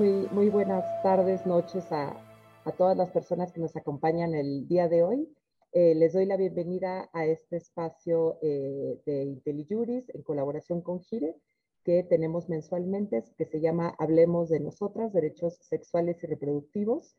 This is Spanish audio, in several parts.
Muy, buenas tardes, noches a, a todas las personas que nos acompañan el día de hoy. Eh, les doy la bienvenida a este espacio eh, de IntelliJuris en colaboración con GIRE que tenemos mensualmente, que se llama Hablemos de Nosotras, Derechos Sexuales y Reproductivos.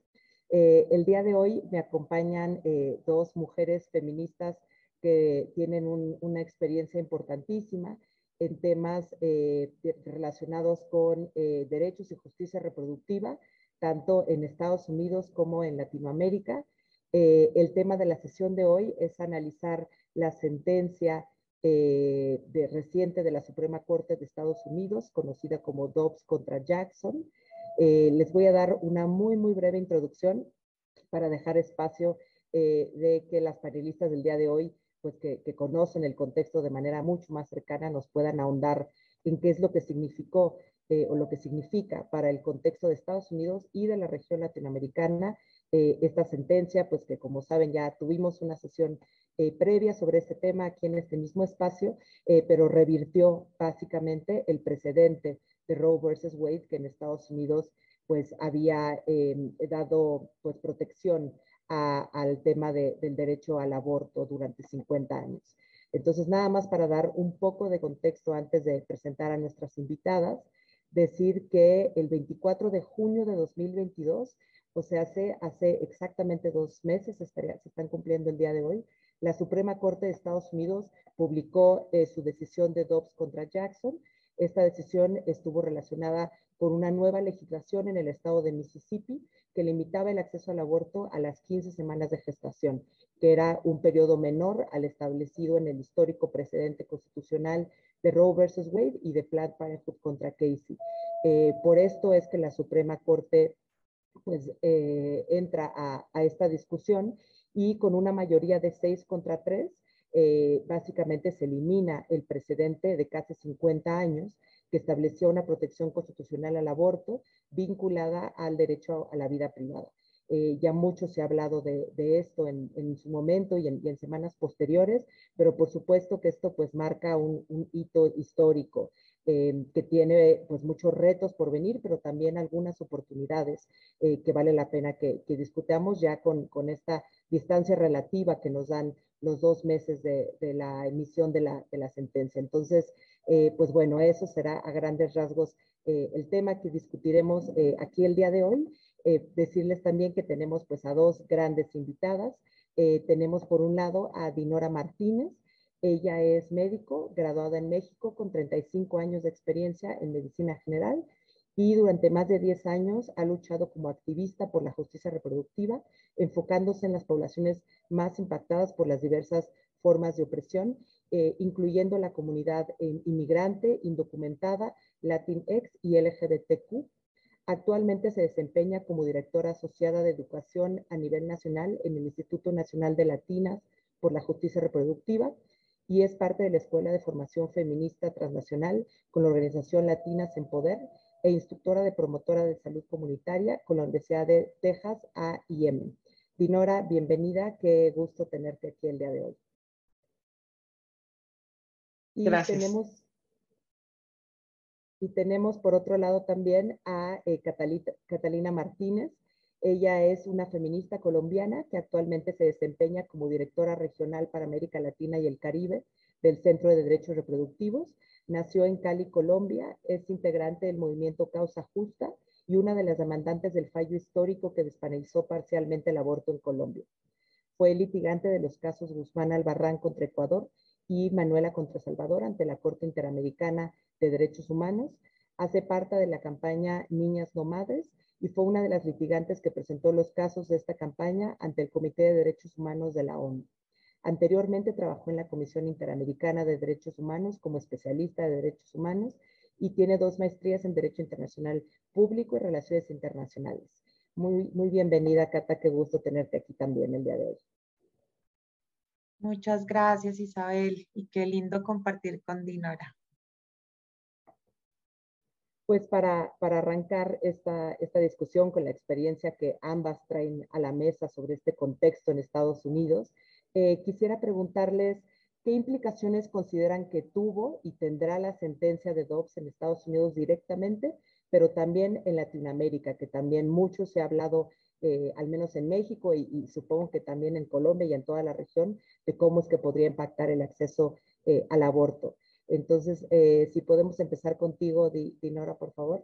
Eh, el día de hoy me acompañan dos mujeres feministas que tienen una experiencia importantísima en temas eh, relacionados con eh, derechos y justicia reproductiva, tanto en Estados Unidos como en Latinoamérica. Eh, el tema de la sesión de hoy es analizar la sentencia de, reciente de la Suprema Corte de Estados Unidos, conocida como Dobbs contra Jackson. les voy a dar una muy, muy breve introducción para dejar espacio de que las panelistas del día de hoy pues que, conocen el contexto de manera mucho más cercana nos puedan ahondar en qué es lo que significó eh, o lo que significa para el contexto de Estados Unidos y de la región latinoamericana eh, esta sentencia, pues que como saben ya tuvimos una sesión eh, previa sobre este tema aquí en este mismo espacio, pero revirtió básicamente el precedente de Roe versus Wade que en Estados Unidos pues había dado pues protección al tema del derecho al aborto durante 50 años. Entonces, nada más para dar un poco de contexto antes de presentar a nuestras invitadas, decir que el 24 de junio de 2022, o sea, hace, exactamente dos meses, se están cumpliendo el día de hoy, la Suprema Corte de Estados Unidos publicó eh, su decisión de Dobbs contra Jackson. Esta decisión estuvo relacionada con una nueva legislación en el estado de Mississippi que limitaba el acceso al aborto a las 15 semanas de gestación, que era un periodo menor al establecido en el histórico precedente constitucional de Roe versus Wade y de Planned Parenthood contra Casey. Eh, por esto es que la Suprema Corte pues, eh, entra a, esta discusión y con una mayoría de 6 contra 3, eh, básicamente se elimina el precedente de casi 50 años que estableció una protección constitucional al aborto vinculada al derecho a la vida privada. Eh, ya mucho se ha hablado de, esto en, su momento y en, semanas posteriores, pero por supuesto que esto pues marca un, hito histórico eh, que tiene pues muchos retos por venir, pero también algunas oportunidades eh, que vale la pena que, discutamos ya con, esta distancia relativa que nos dan los dos meses de, la emisión de la, de la sentencia. Entonces, eh, pues bueno, eso será a grandes rasgos eh, el tema que discutiremos eh, aquí el día de hoy. decirles también que tenemos pues a dos grandes invitadas. tenemos por un lado a Dinora Martínez. Ella es médico, graduada en México con 35 años de experiencia en medicina general y durante más de 10 años ha luchado como activista por la justicia reproductiva, enfocándose en las poblaciones más impactadas por las diversas formas de opresión eh, incluyendo la comunidad eh, inmigrante, indocumentada, Latinx y LGBTQ. Actualmente se desempeña como directora asociada de educación a nivel nacional en el Instituto Nacional de Latinas por la Justicia Reproductiva y es parte de la Escuela de Formación Feminista Transnacional con la organización Latinas en Poder e instructora de promotora de salud comunitaria con la Universidad de Texas A&M. Dinora, bienvenida, qué gusto tenerte aquí el día de hoy. Y Gracias. Tenemos, y tenemos por otro lado también a eh, Catalina Martínez. Ella es una feminista colombiana que actualmente se desempeña como directora regional para América Latina y el Caribe del Centro de Derechos Reproductivos. Nació en Cali, Colombia, es integrante del movimiento Causa Justa y una de las demandantes del fallo histórico que despenalizó parcialmente el aborto en Colombia. Fue litigante de los casos Guzmán Albarrán contra Ecuador y Manuela contra Salvador ante la Corte Interamericana de Derechos Humanos. Hace parte de la campaña Niñas No Madres y fue una de las litigantes que presentó los casos de esta campaña ante el Comité de Derechos Humanos de la ONU. Anteriormente trabajó en la Comisión Interamericana de Derechos Humanos como especialista de derechos humanos y tiene dos maestrías en Derecho Internacional Público y Relaciones Internacionales. Muy, muy bienvenida, Cata, qué gusto tenerte aquí también el día de hoy. Muchas gracias, Isabel, y qué lindo compartir con Dinora. Pues para, para arrancar esta, esta discusión con la experiencia que ambas traen a la mesa sobre este contexto en Estados Unidos, eh, quisiera preguntarles qué implicaciones consideran que tuvo y tendrá la sentencia de Dobbs en Estados Unidos directamente pero también en Latinoamérica, que también mucho se ha hablado, eh, al menos en México y, supongo que también en Colombia y en toda la región, de cómo es que podría impactar el acceso eh, al aborto. Entonces, eh, si podemos empezar contigo, Dinora, por favor.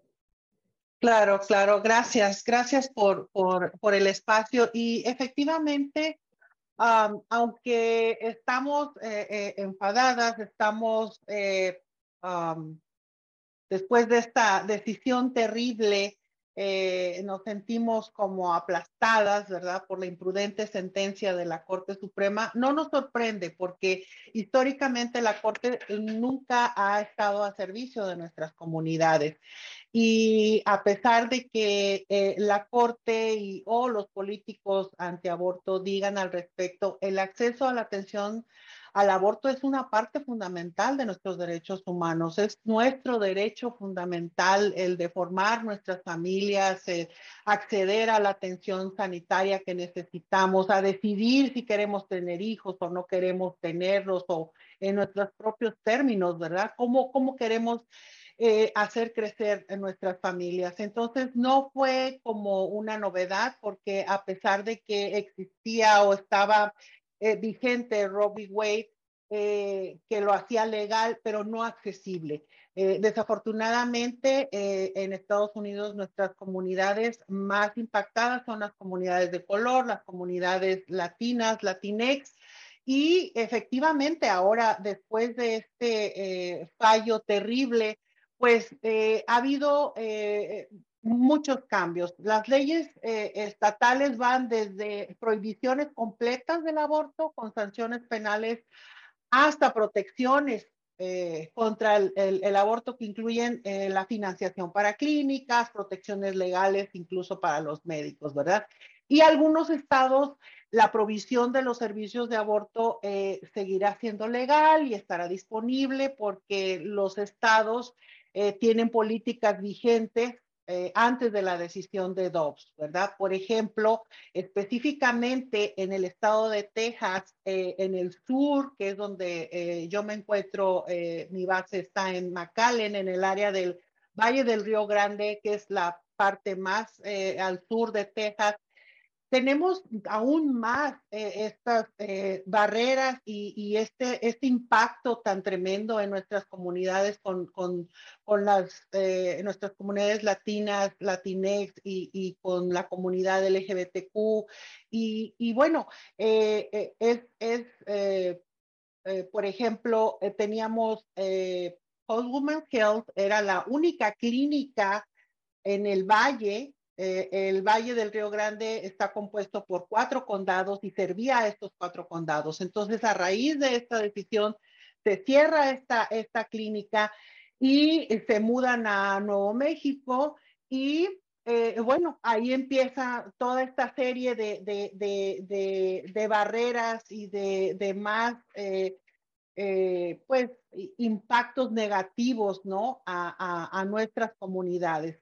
Claro, claro, gracias, gracias por, por, por el espacio. Y efectivamente, aunque estamos enfadadas, estamos después de esta decisión terrible, eh, nos sentimos como aplastadas, ¿verdad? Por la imprudente sentencia de la Corte Suprema. No nos sorprende porque históricamente la Corte nunca ha estado a servicio de nuestras comunidades. Y a pesar de que eh, la Corte y, o los políticos antiaborto digan al respecto, el acceso a la atención al aborto es una parte fundamental de nuestros derechos humanos, es nuestro derecho fundamental el de formar nuestras familias, eh, acceder a la atención sanitaria que necesitamos, a decidir si queremos tener hijos o no queremos tenerlos o en nuestros propios términos, ¿verdad? ¿Cómo, cómo queremos eh, hacer crecer nuestras familias. Entonces, no fue como una novedad porque a pesar de que existía o estaba eh, vigente Robbie Wade, eh, que lo hacía legal, pero no accesible. Eh, desafortunadamente, en Estados Unidos, nuestras comunidades más impactadas son las comunidades de color, las comunidades latinas, latinex, y efectivamente ahora, después de este fallo terrible, pues ha habido muchos cambios. Las leyes eh, estatales van desde prohibiciones completas del aborto con sanciones penales hasta protecciones eh, contra el, aborto que incluyen eh, la financiación para clínicas, protecciones legales incluso para los médicos, ¿verdad? Y algunos estados, la provisión de los servicios de aborto seguirá siendo legal y estará disponible porque los estados tienen políticas vigentes eh, antes de la decisión de Dobbs, ¿verdad? Por ejemplo, específicamente en el estado de Texas, eh, en el sur, que es donde eh, yo me encuentro, mi base está en McAllen, en el área del Valle del Río Grande, que es la parte más al sur de Texas, tenemos aún más eh, estas eh, barreras y, este, este impacto tan tremendo en nuestras comunidades con, con, con las, eh, nuestras comunidades latinas, latinex y, y, con la comunidad LGBTQ. Y, y bueno, es, es por ejemplo, teníamos Post Women's Health, era la única clínica en el valle eh, el Valle del Río Grande está compuesto por cuatro condados y servía a estos cuatro condados. Entonces, a raíz de esta decisión, se cierra esta, esta clínica y se mudan a Nuevo México y eh, bueno, ahí empieza toda esta serie de, de, de, barreras y de, más, eh, pues, impactos negativos, ¿no? A, a nuestras comunidades.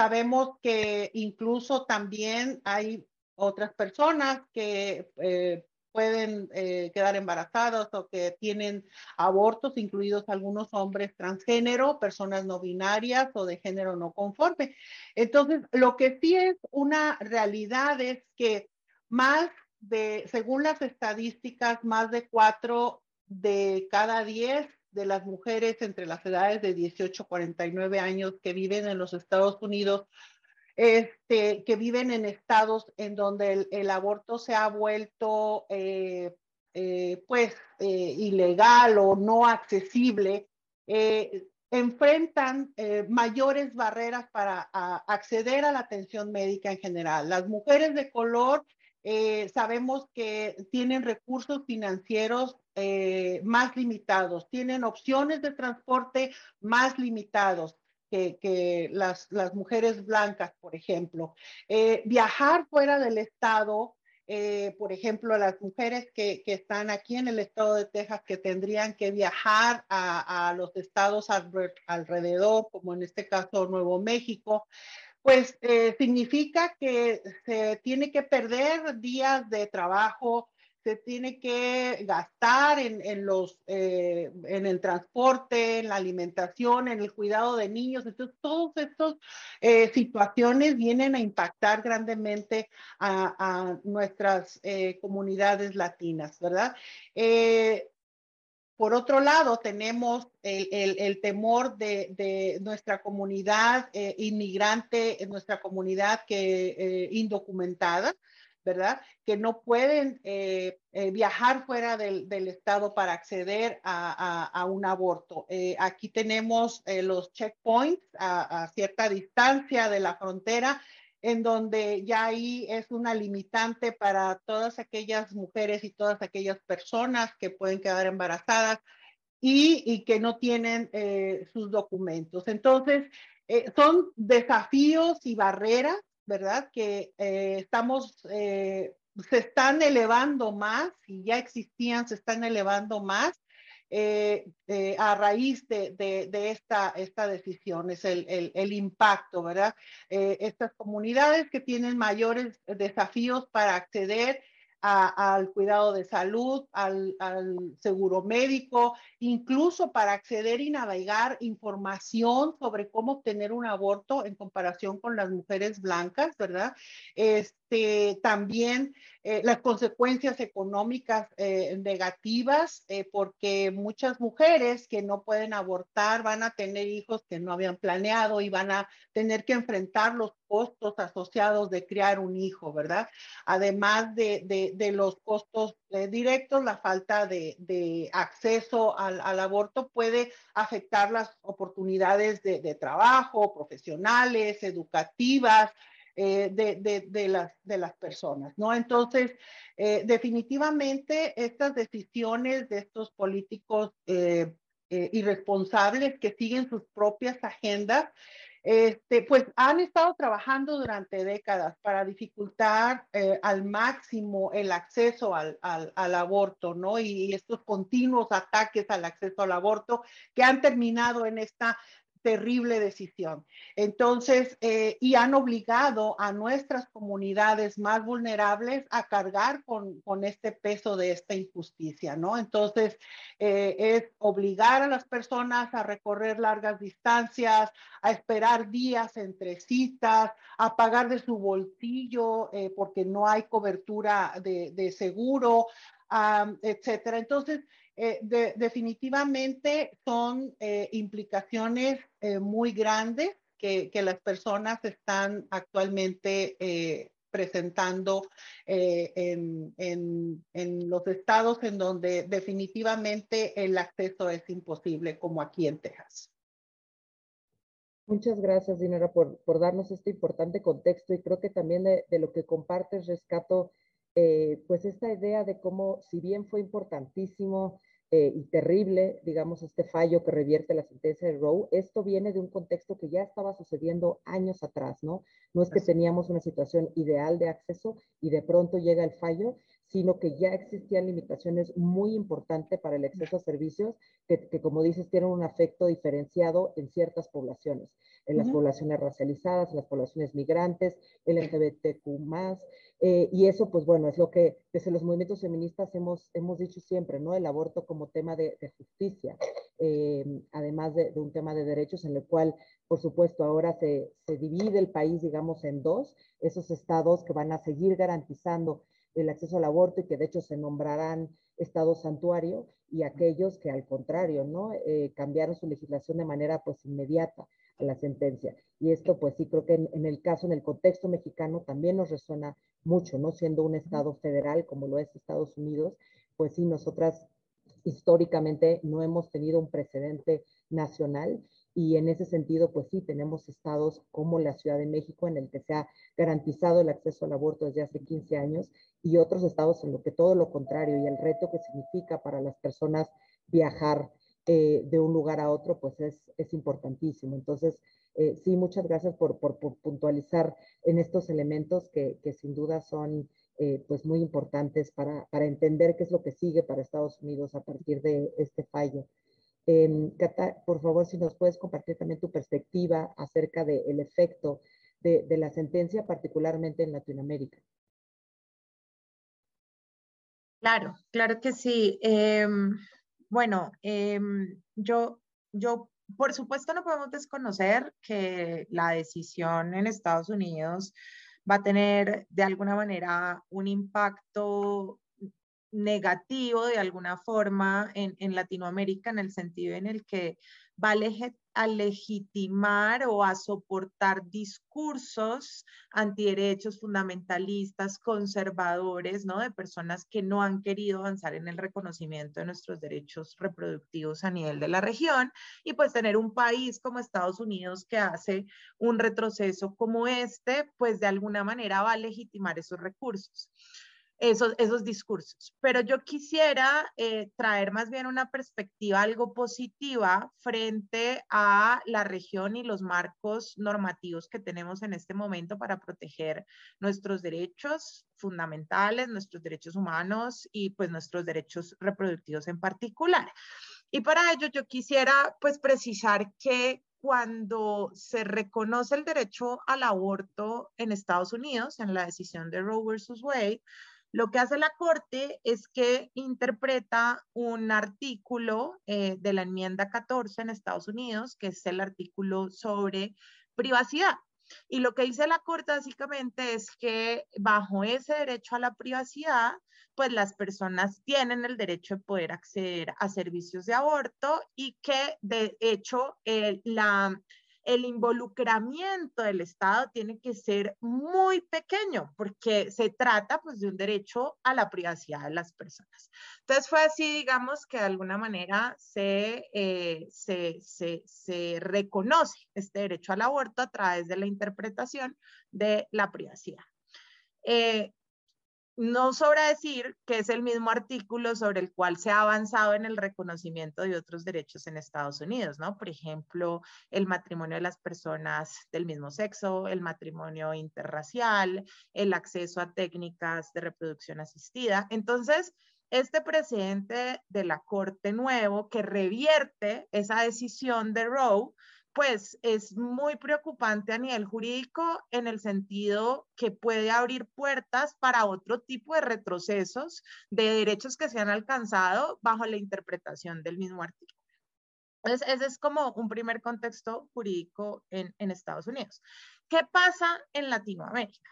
Sabemos que incluso también hay otras personas que eh, pueden eh, quedar embarazadas o que tienen abortos, incluidos algunos hombres transgénero, personas no binarias o de género no conforme. Entonces, lo que sí es una realidad es que más de, según las estadísticas, más de cuatro de cada diez de las mujeres entre las edades de 18 a 49 años que viven en los Estados Unidos, este, que viven en estados en donde el, aborto se ha vuelto eh, eh, pues eh, ilegal o no accesible, enfrentan mayores barreras para acceder a la atención médica en general. Las mujeres de color sabemos que tienen recursos financieros eh, más limitados, tienen opciones de transporte más limitados. Que, las, mujeres blancas, por ejemplo. Eh, viajar fuera del estado, eh, por ejemplo, las mujeres que, están aquí en el estado de Texas, que tendrían que viajar a, los estados alrededor, como en este caso Nuevo México, pues significa que se tiene que perder días de trabajo, se tiene que gastar en, los, eh, en el transporte, en la alimentación, en el cuidado de niños. Entonces, todas estas eh, situaciones vienen a impactar grandemente a, nuestras eh, comunidades latinas, ¿verdad? por otro lado, tenemos el, temor de, nuestra comunidad inmigrante, nuestra comunidad que, indocumentada, ¿verdad? Que no pueden eh, eh, viajar fuera del, estado para acceder a, un aborto. Eh, aquí tenemos los checkpoints a, cierta distancia de la frontera, en donde ya ahí es una limitante para todas aquellas mujeres y todas aquellas personas que pueden quedar embarazadas y, que no tienen sus documentos. Entonces, son desafíos y barreras ¿verdad? Que eh, estamos, eh, se están elevando más y ya existían, se están elevando más eh, a raíz de, esta, esta decisión, es el, impacto, ¿verdad? estas comunidades que tienen mayores desafíos para acceder al cuidado de salud, al, seguro médico, incluso para acceder y navegar información sobre cómo obtener un aborto en comparación con las mujeres blancas, ¿verdad? También eh, las consecuencias económicas eh, negativas, eh, porque muchas mujeres que no pueden abortar van a tener hijos que no habían planeado y van a tener que enfrentar los costos asociados de criar un hijo, ¿verdad? Además de, de, los costos directos, la falta de, de acceso al, al, aborto puede afectar las oportunidades de, trabajo, profesionales, educativas, eh, de, las, de las personas, ¿no? Entonces, eh, definitivamente estas decisiones de estos políticos eh, irresponsables que siguen sus propias agendas, este, pues han estado trabajando durante décadas para dificultar al máximo el acceso al, al, aborto, ¿no? y, estos continuos ataques al acceso al aborto que han terminado en esta terrible decisión. Entonces, eh, y han obligado a nuestras comunidades más vulnerables a cargar con, este peso de esta injusticia, ¿no? Entonces, eh, es obligar a las personas a recorrer largas distancias, a esperar días entre citas, a pagar de su bolsillo eh, porque no hay cobertura de, seguro, etcétera. Entonces, eh, definitivamente son eh, implicaciones eh, muy grandes que, las personas están actualmente presentando en, los estados en donde definitivamente el acceso es imposible, como aquí en Texas. Muchas gracias, Dinora, por, darnos este importante contexto y creo que también de, lo que compartes rescato pues esta idea de cómo, si bien fue importantísimo eh, y terrible, digamos, este fallo que revierte la sentencia de Roe, esto viene de un contexto que ya estaba sucediendo años atrás, ¿no? No es que teníamos una situación ideal de acceso y de pronto llega el fallo, sino que ya existían limitaciones muy importantes para el acceso a servicios que, que, como dices, tienen un efecto diferenciado en ciertas poblaciones, en las poblaciones racializadas, en las poblaciones migrantes, LGBTQ+, eh, y eso, pues bueno, es lo que desde los movimientos feministas hemos, hemos dicho siempre, ¿no? El aborto como tema de, justicia, eh, además de, un tema de derechos en el cual, por supuesto, ahora se, se divide el país, digamos, en dos, esos estados que van a seguir garantizando el acceso al aborto y que de hecho se nombrarán estado santuario y aquellos que al contrario, ¿no? Eh, cambiaron su legislación de manera pues inmediata a la sentencia. Y esto pues sí creo que en, el caso, en el contexto mexicano también nos resuena mucho, ¿no? Siendo un estado federal como lo es Estados Unidos, pues sí, nosotras históricamente no hemos tenido un precedente nacional y en ese sentido, pues sí, tenemos estados como la Ciudad de México en el que se ha garantizado el acceso al aborto desde hace 15 años y otros estados en lo que todo lo contrario y el reto que significa para las personas viajar eh, de un lugar a otro, pues es, es importantísimo. Entonces, eh, sí, muchas gracias por, por, puntualizar en estos elementos que, que sin duda son eh, pues muy importantes para, para, entender qué es lo que sigue para Estados Unidos a partir de este fallo. Eh, Cata, por favor, si nos puedes compartir también tu perspectiva acerca del efecto de, de la sentencia, particularmente en Latinoamérica. Claro, claro que sí. Em, bueno, em, yo, yo, por supuesto, no podemos desconocer que la decisión en Estados Unidos va a tener de alguna manera un impacto negativo de alguna forma en, en Latinoamérica en el sentido en el que va a, legitimar o a soportar discursos antiderechos fundamentalistas, conservadores, ¿no? De personas que no han querido avanzar en el reconocimiento de nuestros derechos reproductivos a nivel de la región y pues tener un país como Estados Unidos que hace un retroceso como este, pues de alguna manera va a legitimar esos recursos esos, esos discursos. Pero yo quisiera eh, traer más bien una perspectiva algo positiva frente a la región y los marcos normativos que tenemos en este momento para proteger nuestros derechos fundamentales, nuestros derechos humanos y pues nuestros derechos reproductivos en particular. Y para ello yo quisiera pues precisar que cuando se reconoce el derecho al aborto en Estados Unidos, en la decisión de Roe versus Wade, lo que hace la Corte es que interpreta un artículo eh, de la enmienda 14 en Estados Unidos, que es el artículo sobre privacidad. Y lo que dice la Corte básicamente es que bajo ese derecho a la privacidad, pues las personas tienen el derecho de poder acceder a servicios de aborto y que de hecho la el involucramiento del Estado tiene que ser muy pequeño porque se trata pues de un derecho a la privacidad de las personas. Entonces fue así, digamos, que de alguna manera se, eh, se, se, reconoce este derecho al aborto a través de la interpretación de la privacidad. Eh, no sobra decir que es el mismo artículo sobre el cual se ha avanzado en el reconocimiento de otros derechos en Estados Unidos, ¿no? Por ejemplo, el matrimonio de las personas del mismo sexo, el matrimonio interracial, el acceso a técnicas de reproducción asistida. Entonces, este presidente de la Corte Nuevo que revierte esa decisión de Roe, pues es muy preocupante a nivel jurídico en el sentido que puede abrir puertas para otro tipo de retrocesos de derechos que se han alcanzado bajo la interpretación del mismo artículo. Entonces, ese es como un primer contexto jurídico en, Estados Unidos. ¿Qué pasa en Latinoamérica?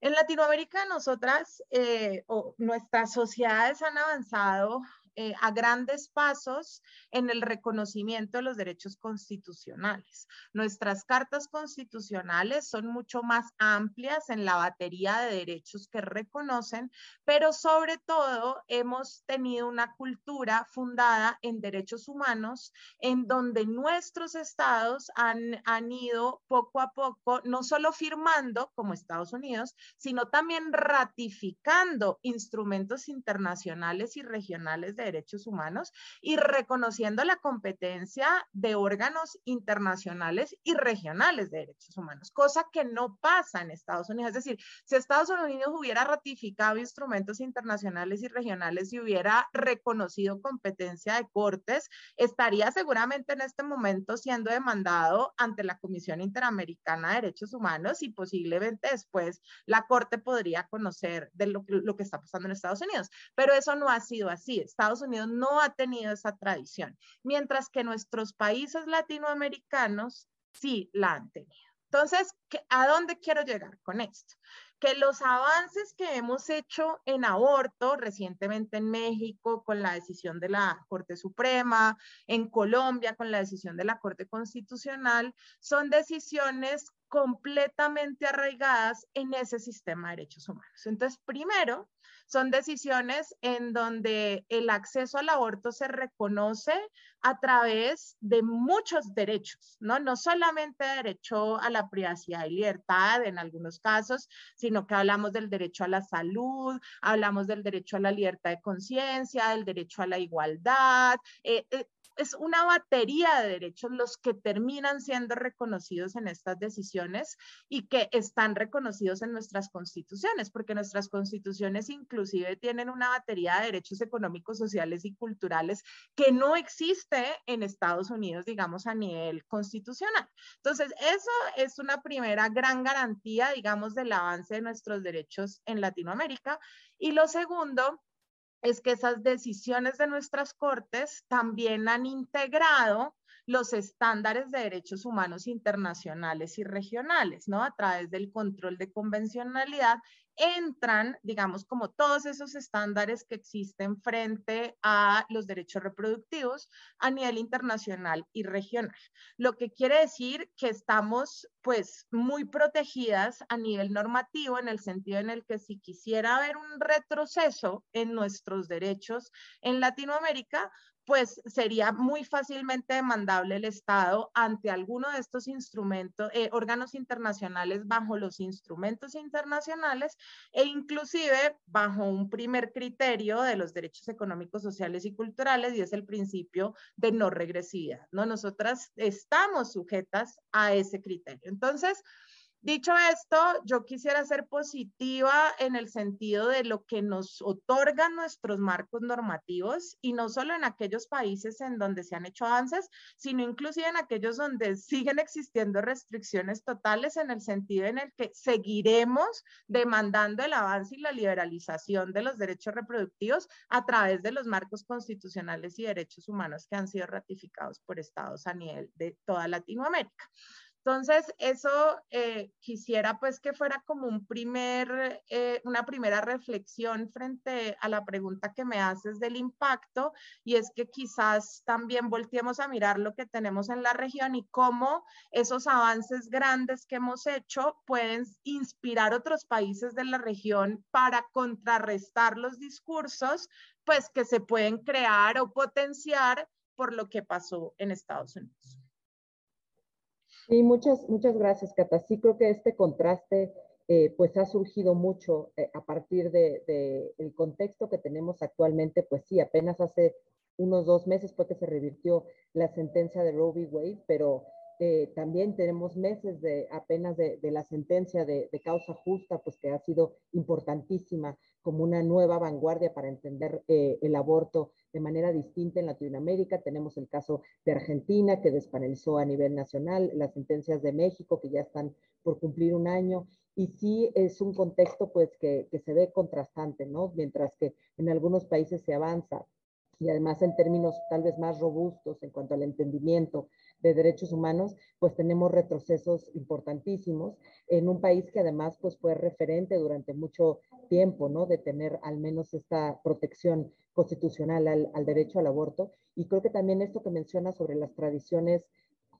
En Latinoamérica, nosotras eh, o nuestras sociedades han avanzado eh, a grandes pasos en el reconocimiento de los derechos constitucionales. Nuestras cartas constitucionales son mucho más amplias en la batería de derechos que reconocen, pero sobre todo hemos tenido una cultura fundada en derechos humanos en donde nuestros estados han, han ido poco a poco, no solo firmando como Estados Unidos, sino también ratificando instrumentos internacionales y regionales de derechos humanos y reconociendo la competencia de órganos internacionales y regionales de derechos humanos, cosa que no pasa en Estados Unidos. Es decir, si Estados Unidos hubiera ratificado instrumentos internacionales y regionales y hubiera reconocido competencia de cortes, estaría seguramente en este momento siendo demandado ante la Comisión Interamericana de Derechos Humanos y posiblemente después la Corte podría conocer de lo, que está pasando en Estados Unidos. Pero eso no ha sido así. Estados Unidos no ha tenido esa tradición, mientras que nuestros países latinoamericanos sí la han tenido. Entonces, ¿a dónde quiero llegar con esto? Que los avances que hemos hecho en aborto recientemente en México con la decisión de la Corte Suprema, en Colombia con la decisión de la Corte Constitucional, son decisiones completamente arraigadas en ese sistema de derechos humanos. Entonces, primero, son decisiones en donde el acceso al aborto se reconoce a través de muchos derechos, ¿no? No solamente derecho a la privacidad y libertad en algunos casos, sino que hablamos del derecho a la salud, hablamos del derecho a la libertad de conciencia, del derecho a la igualdad, eh, eh, es una batería de derechos los que terminan siendo reconocidos en estas decisiones y que están reconocidos en nuestras constituciones, porque nuestras constituciones inclusive tienen una batería de derechos económicos, sociales y culturales que no existe en Estados Unidos, digamos, a nivel constitucional. Entonces, eso es una primera gran garantía, digamos, del avance de nuestros derechos en Latinoamérica. Y lo segundo es que esas decisiones de nuestras cortes también han integrado los estándares de derechos humanos internacionales y regionales, ¿no? A través del control de convencionalidad entran, digamos, como todos esos estándares que existen frente a los derechos reproductivos a nivel internacional y regional. Lo que quiere decir que estamos, pues, muy protegidas a nivel normativo en el sentido en el que si quisiera haber un retroceso en nuestros derechos en Latinoamérica, pues sería muy fácilmente demandable el Estado ante alguno de estos instrumentos, eh, órganos internacionales bajo los instrumentos internacionales e inclusive bajo un primer criterio de los derechos económicos, sociales y culturales y es el principio de no regresividad, ¿no? Nosotras estamos sujetas a ese criterio. Entonces, Dicho esto, yo quisiera ser positiva en el sentido de lo que nos otorgan nuestros marcos normativos y no solo en aquellos países en donde se han hecho avances, sino inclusive en aquellos donde siguen existiendo restricciones totales en el sentido en el que seguiremos demandando el avance y la liberalización de los derechos reproductivos a través de los marcos constitucionales y derechos humanos que han sido ratificados por estados a nivel de toda Latinoamérica. Entonces, eso eh, quisiera pues que fuera como un primer, eh, una primera reflexión frente a la pregunta que me haces del impacto y es que quizás también volteemos a mirar lo que tenemos en la región y cómo esos avances grandes que hemos hecho pueden inspirar otros países de la región para contrarrestar los discursos pues que se pueden crear o potenciar por lo que pasó en Estados Unidos. Sí, muchas, muchas gracias, Cata. Sí, creo que este contraste eh, pues ha surgido mucho eh, a partir del de, el contexto que tenemos actualmente. Pues sí, apenas hace unos dos meses fue que se revirtió la sentencia de Roe v. Wade, pero eh, también tenemos meses de apenas de, de la sentencia de, de, causa justa, pues que ha sido importantísima como una nueva vanguardia para entender eh, el aborto de manera distinta en Latinoamérica. Tenemos el caso de Argentina, que despanelizó a nivel nacional, las sentencias de México, que ya están por cumplir un año. Y sí es un contexto pues que, que se ve contrastante, ¿no? Mientras que en algunos países se avanza y además en términos tal vez más robustos en cuanto al entendimiento de derechos humanos, pues tenemos retrocesos importantísimos en un país que además pues fue referente durante mucho tiempo, ¿no? De tener al menos esta protección constitucional al, al derecho al aborto. Y creo que también esto que menciona sobre las tradiciones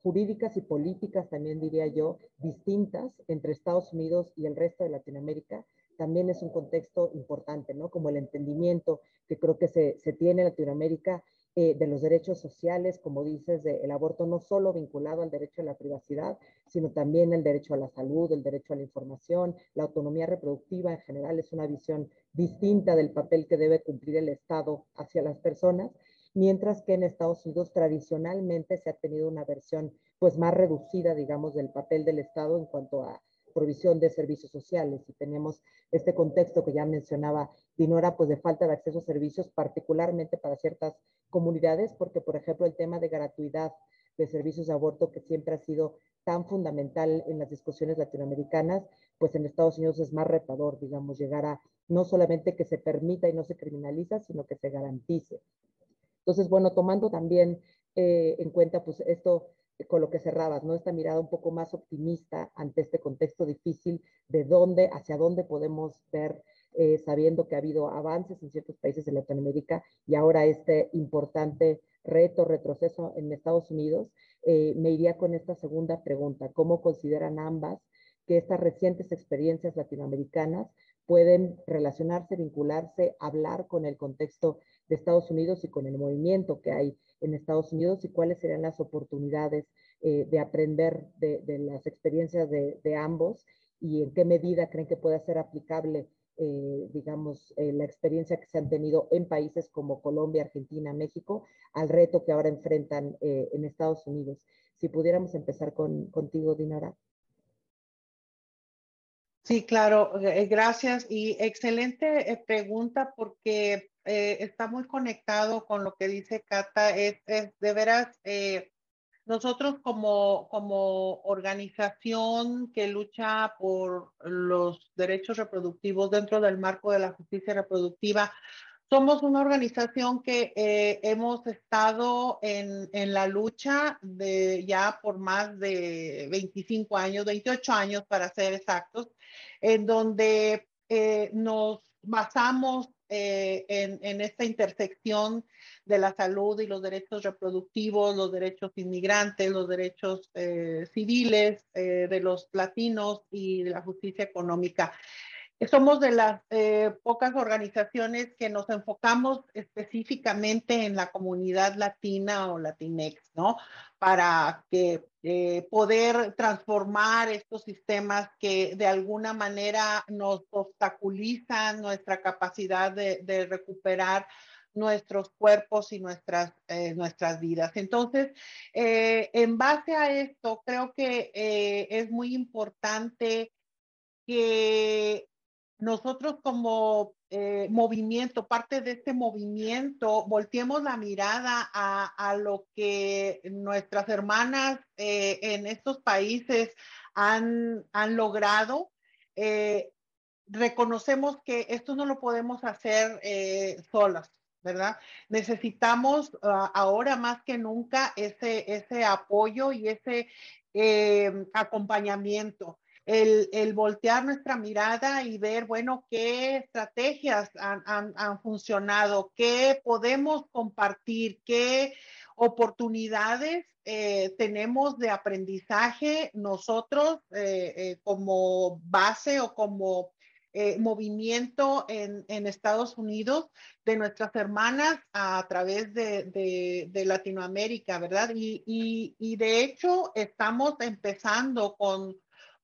jurídicas y políticas, también diría yo, distintas entre Estados Unidos y el resto de Latinoamérica, también es un contexto importante, ¿no? Como el entendimiento que creo que se, se tiene en Latinoamérica eh, de los derechos sociales, como dices, del aborto no solo vinculado al derecho a la privacidad, sino también el derecho a la salud, el derecho a la información, la autonomía reproductiva en general es una visión distinta del papel que debe cumplir el Estado hacia las personas, mientras que en Estados Unidos tradicionalmente se ha tenido una versión pues más reducida, digamos, del papel del Estado en cuanto a provisión de servicios sociales y tenemos este contexto que ya mencionaba Dinora, pues de falta de acceso a servicios, particularmente para ciertas comunidades, porque por ejemplo el tema de gratuidad de servicios de aborto que siempre ha sido tan fundamental en las discusiones latinoamericanas, pues en Estados Unidos es más retador, digamos, llegar a no solamente que se permita y no se criminaliza, sino que se garantice. Entonces, bueno, tomando también eh, en cuenta pues esto con lo que cerrabas, ¿no? Esta mirada un poco más optimista ante este contexto difícil de dónde, hacia dónde podemos ver, eh, sabiendo que ha habido avances en ciertos países de Latinoamérica y ahora este importante reto, retroceso en Estados Unidos, eh, me iría con esta segunda pregunta. ¿Cómo consideran ambas que estas recientes experiencias latinoamericanas pueden relacionarse, vincularse, hablar con el contexto de Estados Unidos y con el movimiento que hay en Estados Unidos y cuáles serían las oportunidades eh, de aprender de, de las experiencias de, de, ambos y en qué medida creen que pueda ser aplicable, eh, digamos, eh, la experiencia que se han tenido en países como Colombia, Argentina, México, al reto que ahora enfrentan eh, en Estados Unidos. Si pudiéramos empezar con, contigo, Dinara. Sí, claro, gracias y excelente pregunta porque eh, está muy conectado con lo que dice Cata, es, es de veras, eh, nosotros como, como organización que lucha por los derechos reproductivos dentro del marco de la justicia reproductiva, Somos una organización que eh, hemos estado en, en, la lucha de ya por más de 25 años, 28 años para ser exactos, en donde eh, nos basamos eh, en, en, esta intersección de la salud y los derechos reproductivos, los derechos inmigrantes, los derechos civiles de los latinos y de la justicia económica. Somos de las eh, pocas organizaciones que nos enfocamos específicamente en la comunidad latina o latinex, ¿no? Para eh, poder transformar estos sistemas que de alguna manera nos obstaculizan nuestra capacidad de, recuperar nuestros cuerpos y nuestras, eh, nuestras vidas. Entonces, en base a esto, creo que es muy importante que nosotros como eh, movimiento, parte de este movimiento, volteemos la mirada a, lo que nuestras hermanas eh, en estos países han, logrado. Eh, reconocemos que esto no lo podemos hacer solas. ¿verdad? Necesitamos ah, ahora más que nunca ese, ese apoyo y ese acompañamiento el, voltear nuestra mirada y ver, bueno, qué estrategias han, funcionado, qué podemos compartir, qué oportunidades eh, tenemos de aprendizaje nosotros eh, eh, como base o como movimiento en, Estados Unidos de nuestras hermanas a, través de, Latinoamérica, ¿verdad? y, de hecho estamos empezando con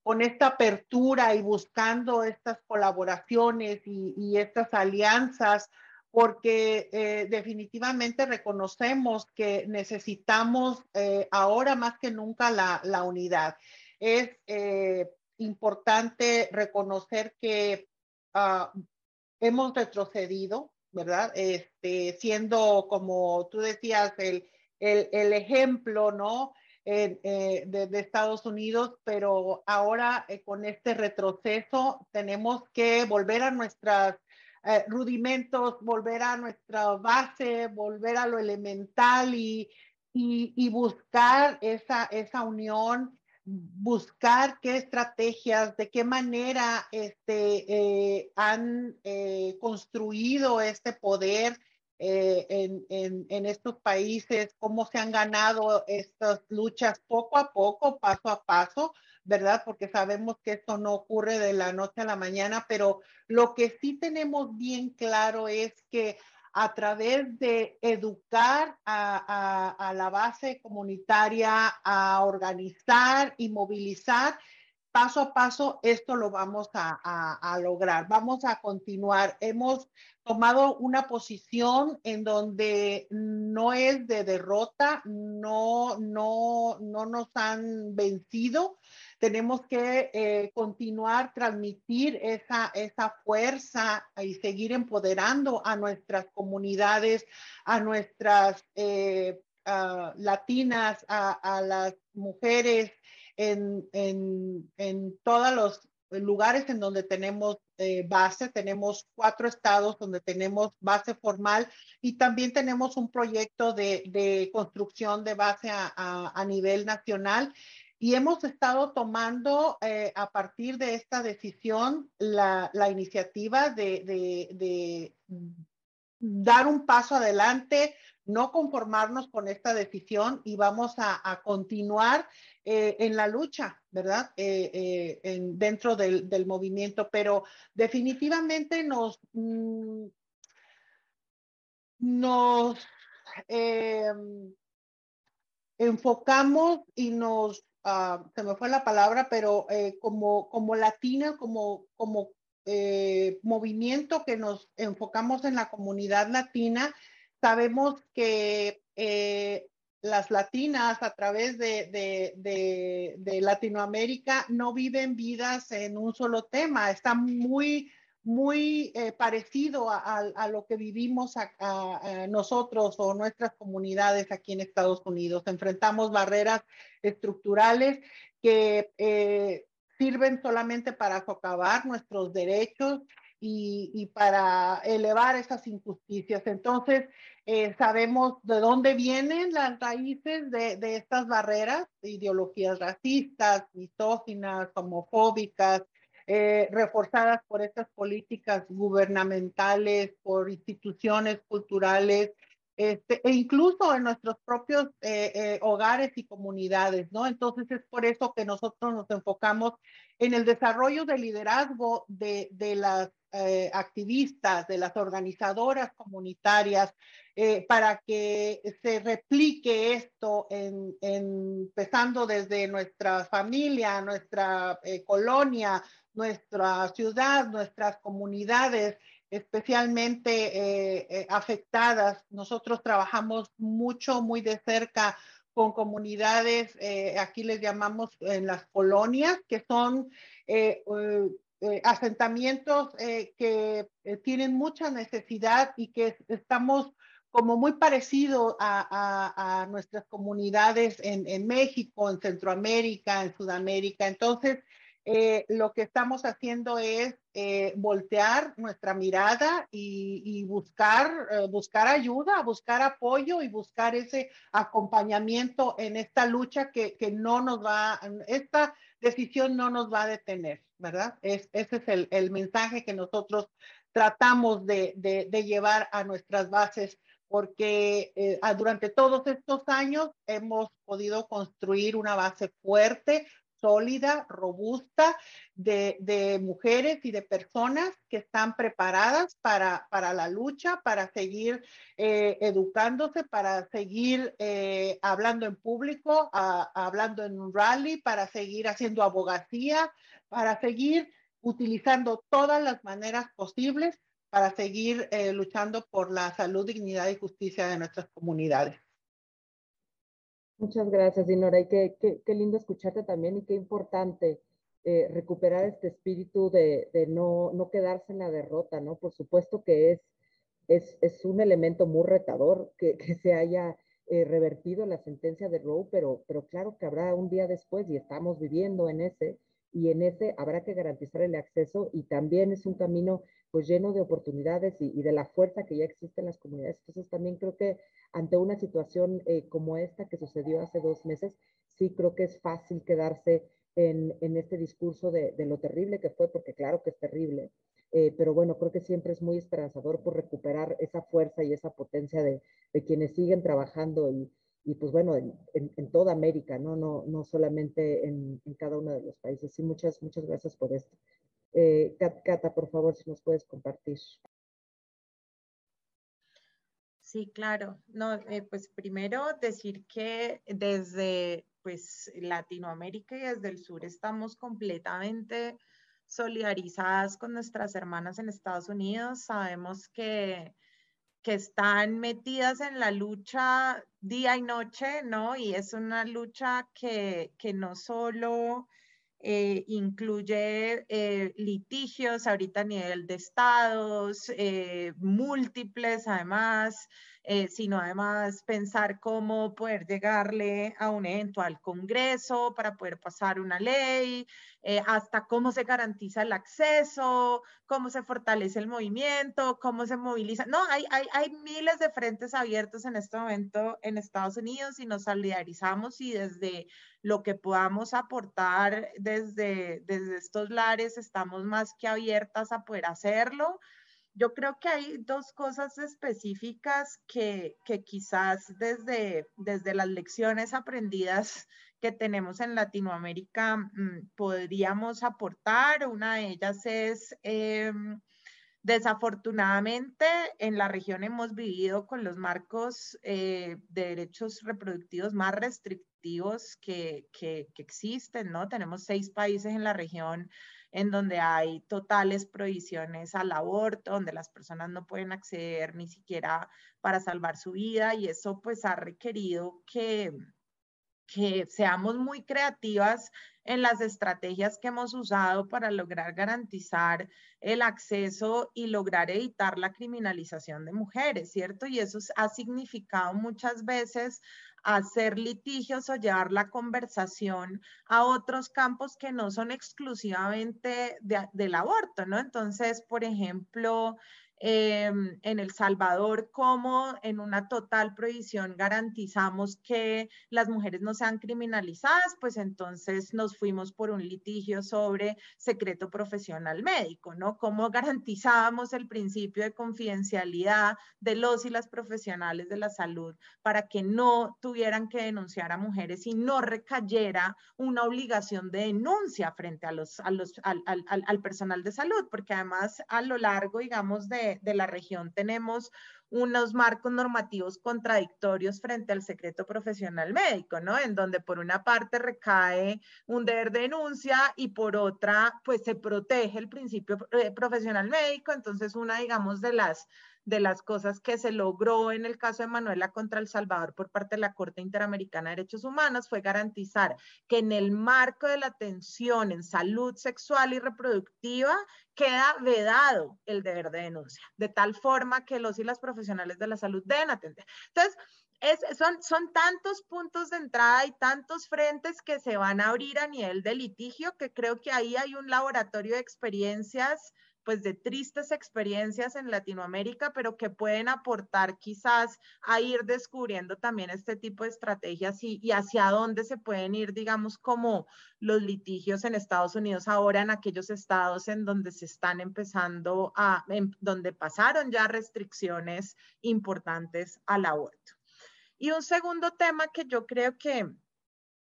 con esta apertura y buscando estas colaboraciones y, estas alianzas, porque eh, definitivamente reconocemos que necesitamos eh, ahora más que nunca la, unidad. Es eh, importante reconocer que ah, hemos retrocedido, ¿verdad? Este, siendo, como tú decías, el, el, el ejemplo, ¿no? Eh, de, Estados Unidos, pero ahora eh, con este retroceso tenemos que volver a nuestros eh, rudimentos, volver a nuestra base, volver a lo elemental y, y, buscar esa, esa unión, buscar qué estrategias, de qué manera este, han construido este poder eh, en, en, estos países, cómo se han ganado estas luchas poco a poco, paso a paso, ¿verdad? Porque sabemos que esto no ocurre de la noche a la mañana, pero lo que sí tenemos bien claro es que a través de educar a, a, a la base comunitaria, a organizar y movilizar, paso a paso esto lo vamos a, lograr. Vamos a continuar. Hemos tomado una posición en donde no es de derrota, no, no, no nos han vencido. Tenemos que eh, continuar, transmitir esa, esa fuerza y seguir empoderando a nuestras comunidades, a nuestras eh, latinas, a, a las mujeres en, en, en todos los lugares en donde tenemos eh, base, tenemos cuatro estados donde tenemos base formal y también tenemos un proyecto de, de construcción de base a, a, nivel nacional. Y hemos estado tomando eh, a partir de esta decisión la, la iniciativa de, de, de dar un paso adelante, no conformarnos con esta decisión y vamos a, a continuar eh, en la lucha, ¿verdad? Eh, eh, dentro del, movimiento, pero definitivamente nos, mm, nos enfocamos y nos, ah, se me fue la palabra, pero como, como latina, como, como movimiento que nos enfocamos en la comunidad latina, sabemos que las latinas a través de, Latinoamérica no viven vidas en un solo tema, está muy, muy eh, parecido a, lo que vivimos nosotros o nuestras comunidades aquí en Estados Unidos. Enfrentamos barreras estructurales que eh, sirven solamente para socavar nuestros derechos y, para elevar esas injusticias. Entonces, eh, sabemos de dónde vienen las raíces de, estas barreras, ideologías racistas, misóginas, homofóbicas, eh, reforzadas por estas políticas gubernamentales, por instituciones culturales, este, e incluso en nuestros propios eh, hogares y comunidades, ¿no? Entonces es por eso que nosotros nos enfocamos en el desarrollo del liderazgo de, de las activistas, de las organizadoras comunitarias, para que se replique esto en, empezando desde nuestra familia, nuestra colonia, nuestra ciudad, nuestras comunidades especialmente eh, eh, afectadas. Nosotros trabajamos mucho, muy de cerca con comunidades, eh, aquí les llamamos en las colonias, que son asentamientos que tienen mucha necesidad y que estamos como muy parecido a, nuestras comunidades en, México, en Centroamérica, en Sudamérica. Entonces, eh, lo que estamos haciendo es eh, voltear nuestra mirada y, buscar, eh, buscar ayuda, buscar apoyo y buscar ese acompañamiento en esta lucha que, no nos va, esta decisión no nos va a detener, ¿verdad? ese es el, mensaje que nosotros tratamos de, de llevar a nuestras bases porque durante todos estos años hemos podido construir una base fuerte, sólida, robusta de, mujeres y de personas que están preparadas para, para la lucha, para seguir eh, educándose, para seguir eh, hablando en público, hablando en un rally, para seguir haciendo abogacía, para seguir utilizando todas las maneras posibles para seguir eh, luchando por la salud, dignidad y justicia de nuestras comunidades. Muchas gracias, Dinora. Y qué, qué, lindo escucharte también y qué importante eh, recuperar este espíritu de, de no, no, quedarse en la derrota, ¿no? Por supuesto que es, es, es un elemento muy retador que, que se haya eh, revertido la sentencia de Roe, pero, pero claro que habrá un día después y estamos viviendo en ese, y en ese habrá que garantizar el acceso y también es un camino pues lleno de oportunidades y, de la fuerza que ya existe en las comunidades. Entonces también creo que ante una situación eh, como esta que sucedió hace dos meses, sí creo que es fácil quedarse en, en este discurso de, lo terrible que fue, porque claro que es terrible, eh, pero bueno, creo que siempre es muy esperanzador por recuperar esa fuerza y esa potencia de, de quienes siguen trabajando y, y pues bueno, en, en, toda América, ¿no? No, no solamente en, en, cada uno de los países. Sí, muchas, muchas gracias por esto. Eh, Cata, por favor, si nos puedes compartir. Sí, claro. No, eh, pues primero decir que desde pues Latinoamérica y desde el sur estamos completamente solidarizadas con nuestras hermanas en Estados Unidos. Sabemos que, que están metidas en la lucha día y noche, ¿no? Y es una lucha que, que no solo eh, incluye eh, litigios ahorita a nivel de estados, eh, múltiples además, eh, sino además pensar cómo poder llegarle a un eventual Congreso para poder pasar una ley, eh, hasta cómo se garantiza el acceso, cómo se fortalece el movimiento, cómo se moviliza. No, hay, hay, hay miles de frentes abiertos en este momento en Estados Unidos y nos solidarizamos y desde lo que podamos aportar desde, desde estos lares estamos más que abiertas a poder hacerlo yo creo que hay dos cosas específicas que, quizás desde, desde las lecciones aprendidas que tenemos en Latinoamérica mm, podríamos aportar. Una de ellas es, em, desafortunadamente, en la región hemos vivido con los marcos eh, de derechos reproductivos más restrictivos que, que, que existen, ¿no? Tenemos seis países en la región en donde hay totales prohibiciones al aborto, donde las personas no pueden acceder ni siquiera para salvar su vida y eso pues ha requerido que, que seamos muy creativas en las estrategias que hemos usado para lograr garantizar el acceso y lograr evitar la criminalización de mujeres, ¿cierto? Y eso ha significado muchas veces hacer litigios o llevar la conversación a otros campos que no son exclusivamente del aborto, ¿no? Entonces, por ejemplo, Em, en El Salvador, cómo en una total prohibición garantizamos que las mujeres no sean criminalizadas, pues entonces nos fuimos por un litigio sobre secreto profesional médico, ¿no? Cómo garantizábamos el principio de confidencialidad de los y las profesionales de la salud para que no tuvieran que denunciar a mujeres y no recayera una obligación de denuncia frente a los, a los, al, al, al personal de salud, porque además a lo largo, digamos, de de, la región tenemos unos marcos normativos contradictorios frente al secreto profesional médico, ¿no? En donde por una parte recae un deber de denuncia y por otra, pues se protege el principio eh, profesional médico. Entonces, una, digamos, de las de las cosas que se logró en el caso de Manuela contra El Salvador por parte de la Corte Interamericana de Derechos Humanos fue garantizar que en el marco de la atención en salud sexual y reproductiva queda vedado el deber de denuncia, de tal forma que los y las profesionales de la salud deben atender. Entonces, son, son tantos puntos de entrada y tantos frentes que se van a abrir a nivel de litigio que creo que ahí hay un laboratorio de experiencias pues de tristes experiencias en Latinoamérica, pero que pueden aportar quizás a ir descubriendo también este tipo de estrategias y, hacia dónde se pueden ir, digamos, como los litigios en Estados Unidos ahora en aquellos estados en donde se están empezando a, donde pasaron ya restricciones importantes al aborto. Y un segundo tema que yo creo que,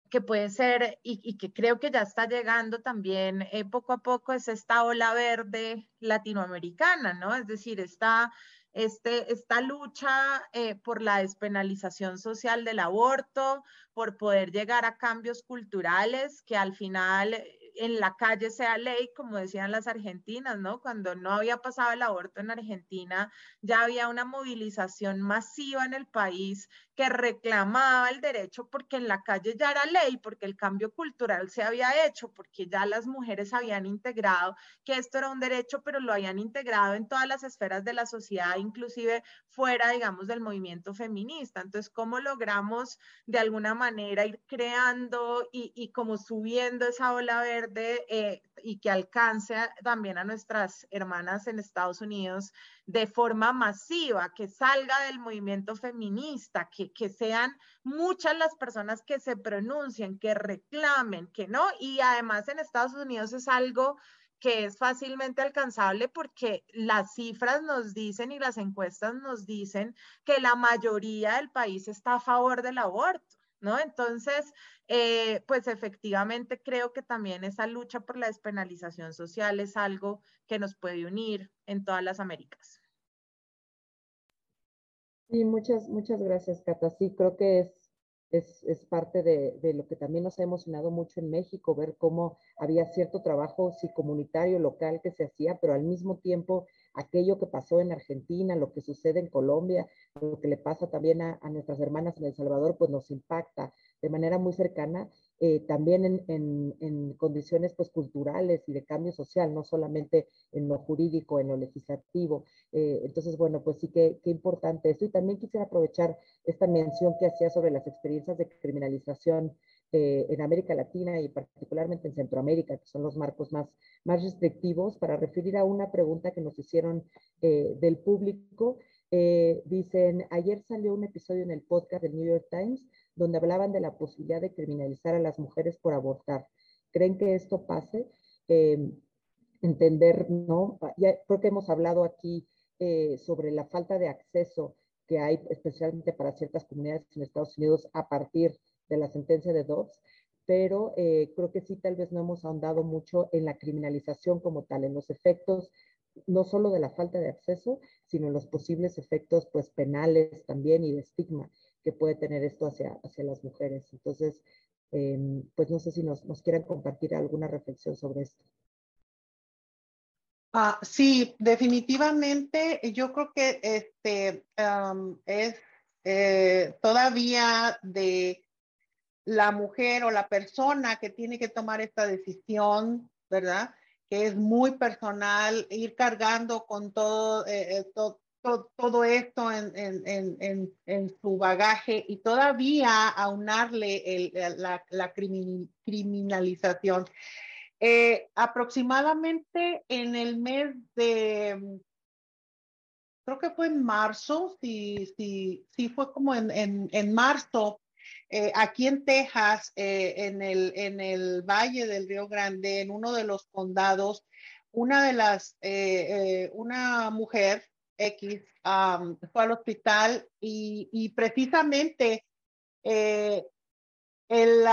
que puede ser y, que creo que ya está llegando también eh, poco a poco es esta ola verde latinoamericana, ¿no? Es decir, esta, este, esta lucha eh, por la despenalización social del aborto, por poder llegar a cambios culturales que al final en la calle sea ley, como decían las argentinas, ¿no? Cuando no había pasado el aborto en Argentina, ya había una movilización masiva en el país que reclamaba el derecho porque en la calle ya era ley, porque el cambio cultural se había hecho, porque ya las mujeres habían integrado que esto era un derecho, pero lo habían integrado en todas las esferas de la sociedad, inclusive fuera, digamos, del movimiento feminista. Entonces, ¿cómo logramos de alguna manera ir creando y, y como subiendo esa ola verde eh, y que alcance también a nuestras hermanas en Estados Unidos de forma masiva, que salga del movimiento feminista, que, que sean muchas las personas que se pronuncien, que reclamen, que no, y además en Estados Unidos es algo que es fácilmente alcanzable porque las cifras nos dicen y las encuestas nos dicen que la mayoría del país está a favor del aborto. ¿No? Entonces, eh, pues efectivamente creo que también esa lucha por la despenalización social es algo que nos puede unir en todas las Américas. Sí, muchas, muchas gracias, Cata. Sí, creo que es es, es, parte de, de, lo que también nos ha emocionado mucho en México, ver cómo había cierto trabajo sí, comunitario local que se hacía, pero al mismo tiempo aquello que pasó en Argentina, lo que sucede en Colombia, lo que le pasa también a, nuestras hermanas en El Salvador, pues nos impacta de manera muy cercana eh, también en, en, en, condiciones pues, culturales y de cambio social, no solamente en lo jurídico, en lo legislativo. Eh, entonces, bueno, pues sí que, qué importante esto. Y también quisiera aprovechar esta mención que hacía sobre las experiencias de criminalización eh, en América Latina y particularmente en Centroamérica, que son los marcos más, más restrictivos, para referir a una pregunta que nos hicieron del público. dicen, ayer salió un episodio en el podcast del New York Times donde hablaban de la posibilidad de criminalizar a las mujeres por abortar. ¿Creen que esto pase? Eh, entender, ¿no? Ya creo que hemos hablado aquí eh, sobre la falta de acceso que hay especialmente para ciertas comunidades en Estados Unidos a partir de la sentencia de Dobbs, pero eh, creo que sí tal vez no hemos ahondado mucho en la criminalización como tal, en los efectos no solo de la falta de acceso, sino en los posibles efectos pues penales también y de estigma que puede tener esto hacia, hacia las mujeres. Entonces, em, pues no sé si nos, nos quieran compartir alguna reflexión sobre esto. Ah, sí, definitivamente yo creo que este es eh, todavía de la mujer o la persona que tiene que tomar esta decisión, ¿verdad? Que es muy personal, ir cargando con todo, eh, todo esto en, su bagaje y todavía aunarle la, criminalización. Eh, aproximadamente en el mes de, creo que fue en marzo, sí, sí, sí fue como en, marzo, eh, aquí en Texas, eh, en, el, en el Valle del Río Grande, en uno de los condados, una de las, una mujer X fue al hospital y, precisamente eh, el,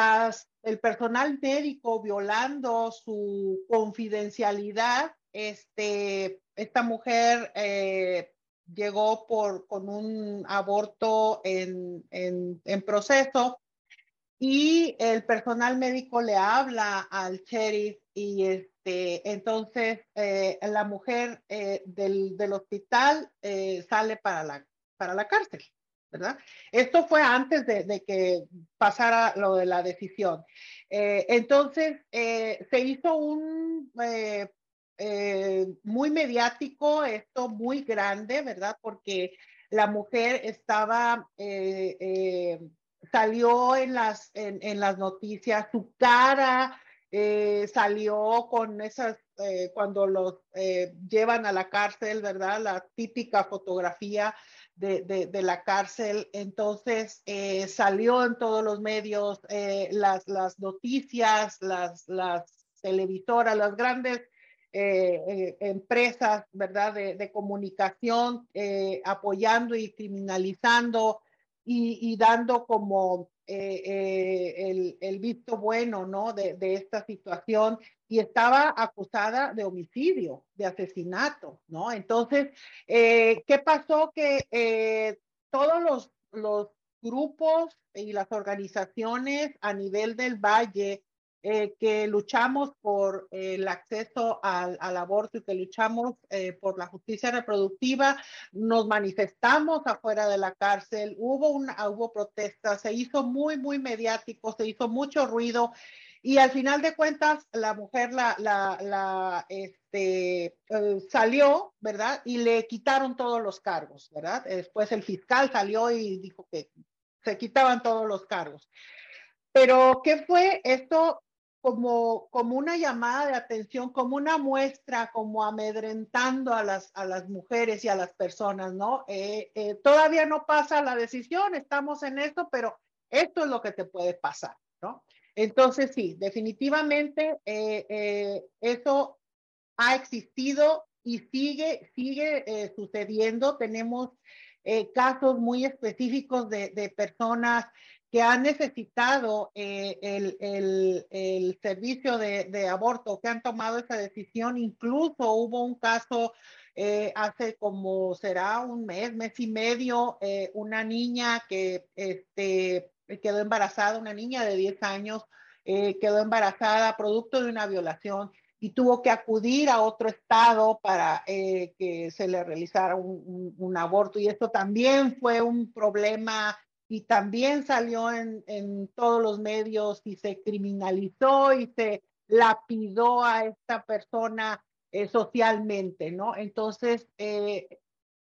el, personal médico violando su confidencialidad, este, esta mujer eh, llegó por, con un aborto en, en, proceso y el personal médico le habla al sheriff y este, entonces eh, la mujer eh, del, del, hospital eh, sale para la, para la cárcel, ¿verdad? Esto fue antes de, de que pasara lo de la decisión. entonces se hizo un muy mediático, esto muy grande, ¿verdad? Porque la mujer estaba salió en las, en, las noticias, su cara eh, salió con esas, eh, cuando los eh, llevan a la cárcel, ¿verdad? La típica fotografía de, la cárcel. Entonces salió en todos los medios, las, las noticias, las, las televisoras, las grandes empresas, ¿verdad? De, comunicación apoyando y criminalizando y, dando como eh, eh, el, visto bueno, ¿no? De, esta situación y estaba acusada de homicidio, de asesinato, ¿no? Entonces, eh, ¿qué pasó? Que todos los grupos y las organizaciones a nivel del valle eh, que luchamos por el acceso al, aborto y que luchamos eh, por la justicia reproductiva, nos manifestamos afuera de la cárcel, hubo, una, hubo protestas, se hizo muy, muy mediático, se hizo mucho ruido y al final de cuentas la mujer la, la, la este, eh, salió, ¿verdad? Y le quitaron todos los cargos, ¿verdad? Después el fiscal salió y dijo que se quitaban todos los cargos. Pero, ¿qué fue? Esto como, como una llamada de atención, como una muestra, como amedrentando a las, a las mujeres y a las personas, ¿no? Eh, eh, todavía no pasa la decisión, estamos en esto, pero esto es lo que te puede pasar, ¿no? Entonces, sí, definitivamente eh, eso ha existido y sigue, sigue sucediendo. Tenemos casos muy específicos de, de personas que han necesitado eh, el, servicio de, aborto, que han tomado esa decisión. Incluso hubo un caso eh, hace como será un mes, mes y medio, eh, una niña que este, quedó embarazada, una niña de 10 años, quedó embarazada producto de una violación y tuvo que acudir a otro estado para que se le realizara un, un, aborto. Y esto también fue un problema y también salió en, en, todos los medios y se criminalizó y se lapidó a esta persona eh, socialmente, ¿no? Entonces, eh,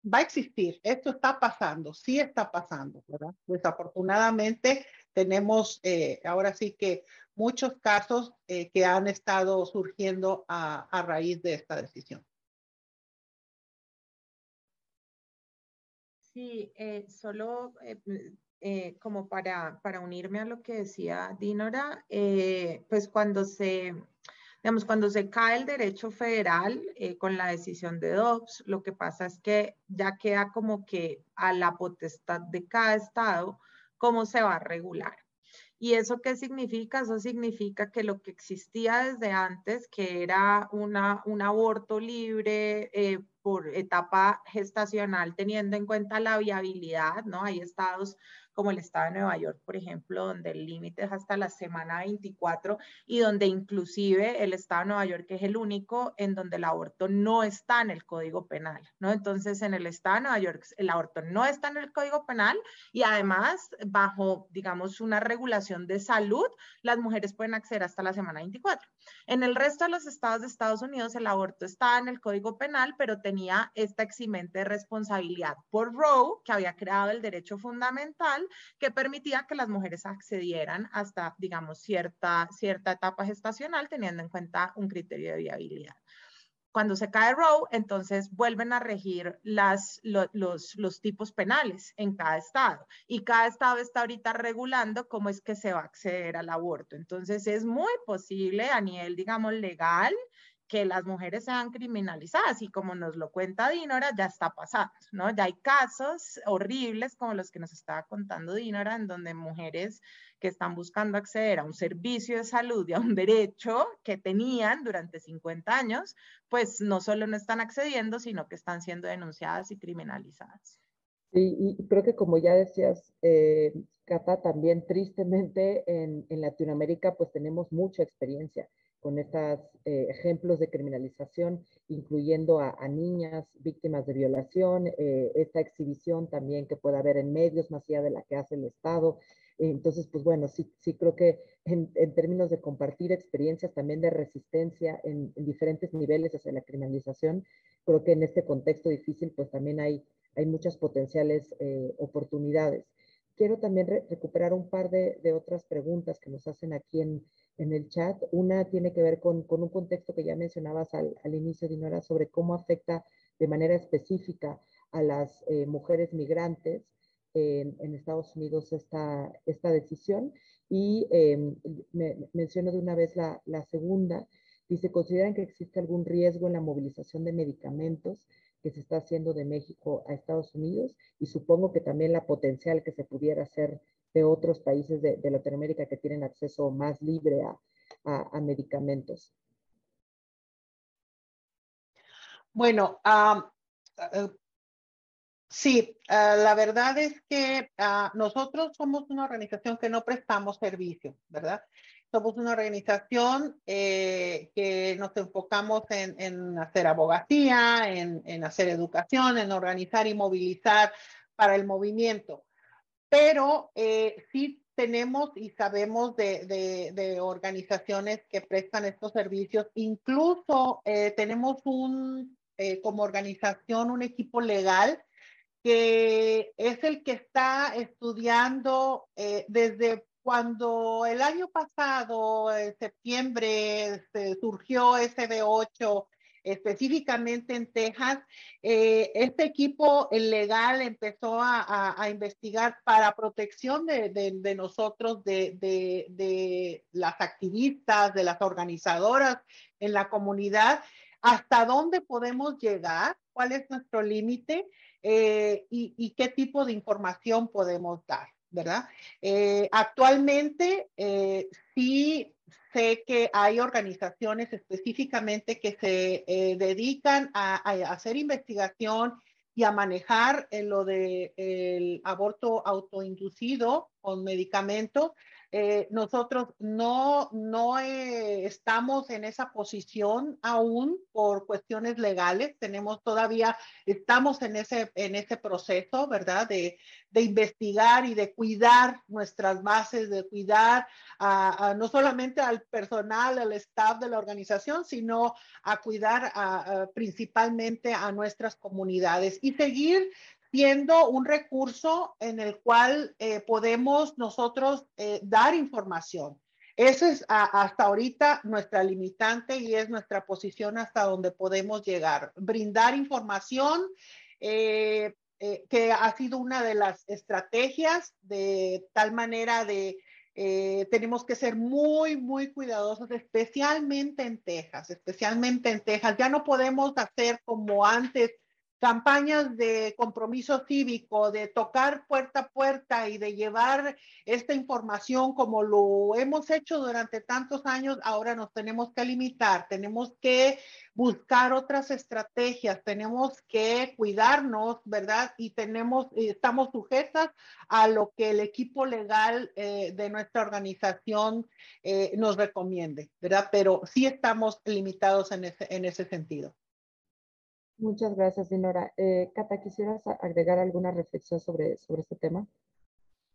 va a existir, esto está pasando, sí está pasando, ¿verdad? Desafortunadamente tenemos eh, ahora sí que muchos casos que han estado surgiendo a, a raíz de esta decisión. Sí, eh, solo eh, eh, como para, para, unirme a lo que decía Dinora, pues cuando se, digamos, cuando se cae el derecho federal con la decisión de Dobbs, lo que pasa es que ya queda como que a la potestad de cada estado cómo se va a regular. ¿Y eso qué significa? Eso significa que lo que existía desde antes, que era una, un aborto libre, por etapa gestacional teniendo en cuenta la viabilidad, ¿no? Hay estados como el estado de Nueva York, por ejemplo, donde el límite es hasta la semana 24 y donde inclusive el estado de Nueva York es el único en donde el aborto no está en el Código Penal, ¿no? Entonces, en el estado de Nueva York el aborto no está en el Código Penal y además, bajo, digamos, una regulación de salud, las mujeres pueden acceder hasta la semana 24. En el resto de los estados de Estados Unidos, el aborto está en el Código Penal, pero tenía esta eximente responsabilidad por Roe, que había creado el derecho fundamental que permitía que las mujeres accedieran hasta, digamos, cierta, cierta etapa gestacional, teniendo en cuenta un criterio de viabilidad. Cuando se cae Roe, entonces vuelven a regir las, los, los tipos penales en cada estado y cada estado está ahorita regulando cómo es que se va a acceder al aborto. Entonces es muy posible a nivel, digamos, legal que las mujeres sean criminalizadas y como nos lo cuenta Dinora, ya está pasando, ¿no? Ya hay casos horribles como los que nos estaba contando Dinora, en donde mujeres que están buscando acceder a un servicio de salud y a un derecho que tenían durante 50 años, pues no solo no están accediendo, sino que están siendo denunciadas y criminalizadas. Sí, y creo que como ya decías, eh, Cata, también tristemente en, en Latinoamérica pues tenemos mucha experiencia con estos eh, ejemplos de criminalización, incluyendo a, niñas víctimas de violación, eh, esta exhibición también que puede haber en medios más allá de la que hace el Estado. Entonces, pues bueno, sí, sí creo que en, términos de compartir experiencias también de resistencia en, diferentes niveles hacia la criminalización, creo que en este contexto difícil, pues también hay, hay muchas potenciales eh, oportunidades. Quiero también recuperar un par de, de otras preguntas que nos hacen aquí en, en el chat. Una tiene que ver con, un contexto que ya mencionabas al, inicio, Dinora, sobre cómo afecta de manera específica a las eh, mujeres migrantes en, Estados Unidos esta, esta decisión. Y em, me, menciono de una vez la, la segunda. Dice, ¿consideran que existe algún riesgo en la movilización de medicamentos que se está haciendo de México a Estados Unidos? Y supongo que también la potencial que se pudiera hacer de otros países de, Latinoamérica que tienen acceso más libre a, medicamentos? Bueno, eh, sí, ah, la verdad es que ah, nosotros somos una organización que no prestamos servicio, ¿verdad? Somos una organización eh, que nos enfocamos en, hacer abogacía, en, en, hacer educación, en organizar y movilizar para el movimiento pero eh, sí tenemos y sabemos de, organizaciones que prestan estos servicios. Incluso eh, tenemos un, como organización, un equipo legal que es el que está estudiando desde cuando el año pasado, en septiembre, surgió SB8 específicamente en Texas, eh, este equipo legal empezó a, investigar para protección de, nosotros, de, las activistas, de las organizadoras en la comunidad, hasta dónde podemos llegar, cuál es nuestro límite eh, y, qué tipo de información podemos dar. ¿Verdad? Eh, actualmente, sí sé que hay organizaciones específicamente que se eh, dedican a, hacer investigación y a manejar lo del el aborto autoinducido con medicamentos eh, nosotros no, no eh, estamos en esa posición aún por cuestiones legales. Tenemos todavía, estamos en ese, en ese proceso, ¿verdad? De, de investigar y de cuidar nuestras bases, de cuidar a, no solamente al personal, al staff de la organización, sino a cuidar principalmente a nuestras comunidades y seguir siendo un recurso en el cual eh, podemos nosotros eh, dar información. Esa es hasta ahorita nuestra limitante y es nuestra posición hasta donde podemos llegar. Brindar información, eh, que ha sido una de las estrategias de tal manera de tenemos que ser muy, muy cuidadosos, especialmente en Texas, especialmente en Texas. Ya no podemos hacer como antes campañas de compromiso cívico, de tocar puerta a puerta y de llevar esta información como lo hemos hecho durante tantos años, ahora nos tenemos que limitar, tenemos que buscar otras estrategias, tenemos que cuidarnos, ¿verdad? Y tenemos, estamos sujetas a lo que el equipo legal eh, de nuestra organización eh, nos recomiende, ¿verdad? Pero sí estamos limitados en ese, en ese sentido. Muchas gracias, Dinora. Eh, Cata, ¿quisieras agregar alguna reflexión sobre, sobre este tema?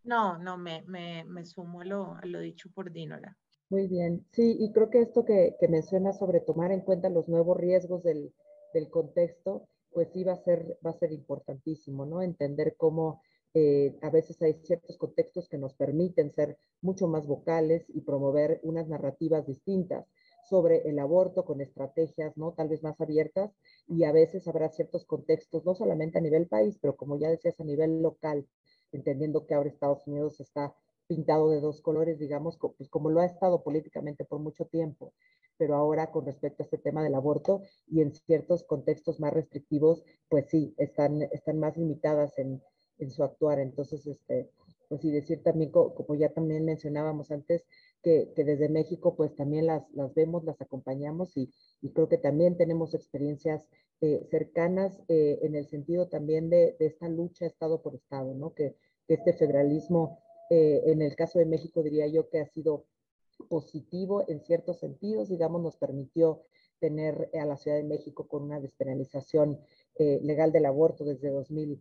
No, no, me, me, me sumo a lo, a lo, dicho por Dinora. Muy bien. Sí, y creo que esto que, que menciona sobre tomar en cuenta los nuevos riesgos del, del, contexto, pues sí va a ser, va a ser importantísimo, ¿no? Entender cómo eh, a veces hay ciertos contextos que nos permiten ser mucho más vocales y promover unas narrativas distintas sobre el aborto con estrategias, ¿no? Tal vez más abiertas y a veces habrá ciertos contextos, no solamente a nivel país, pero como ya decías, a nivel local, entendiendo que ahora Estados Unidos está pintado de dos colores, digamos, pues como lo ha estado políticamente por mucho tiempo, pero ahora con respecto a este tema del aborto y en ciertos contextos más restrictivos, pues sí, están, están más limitadas en, en su actuar. Entonces, este, pues sí, decir también, como ya también mencionábamos antes, que, desde México pues también las, las vemos, las acompañamos y, y creo que también tenemos experiencias eh, cercanas eh, en el sentido también de, de, esta lucha Estado por Estado, ¿no? Que, que este federalismo, eh, en el caso de México diría yo que ha sido positivo en ciertos sentidos, digamos, nos permitió tener a la Ciudad de México con una despenalización legal del aborto desde 2000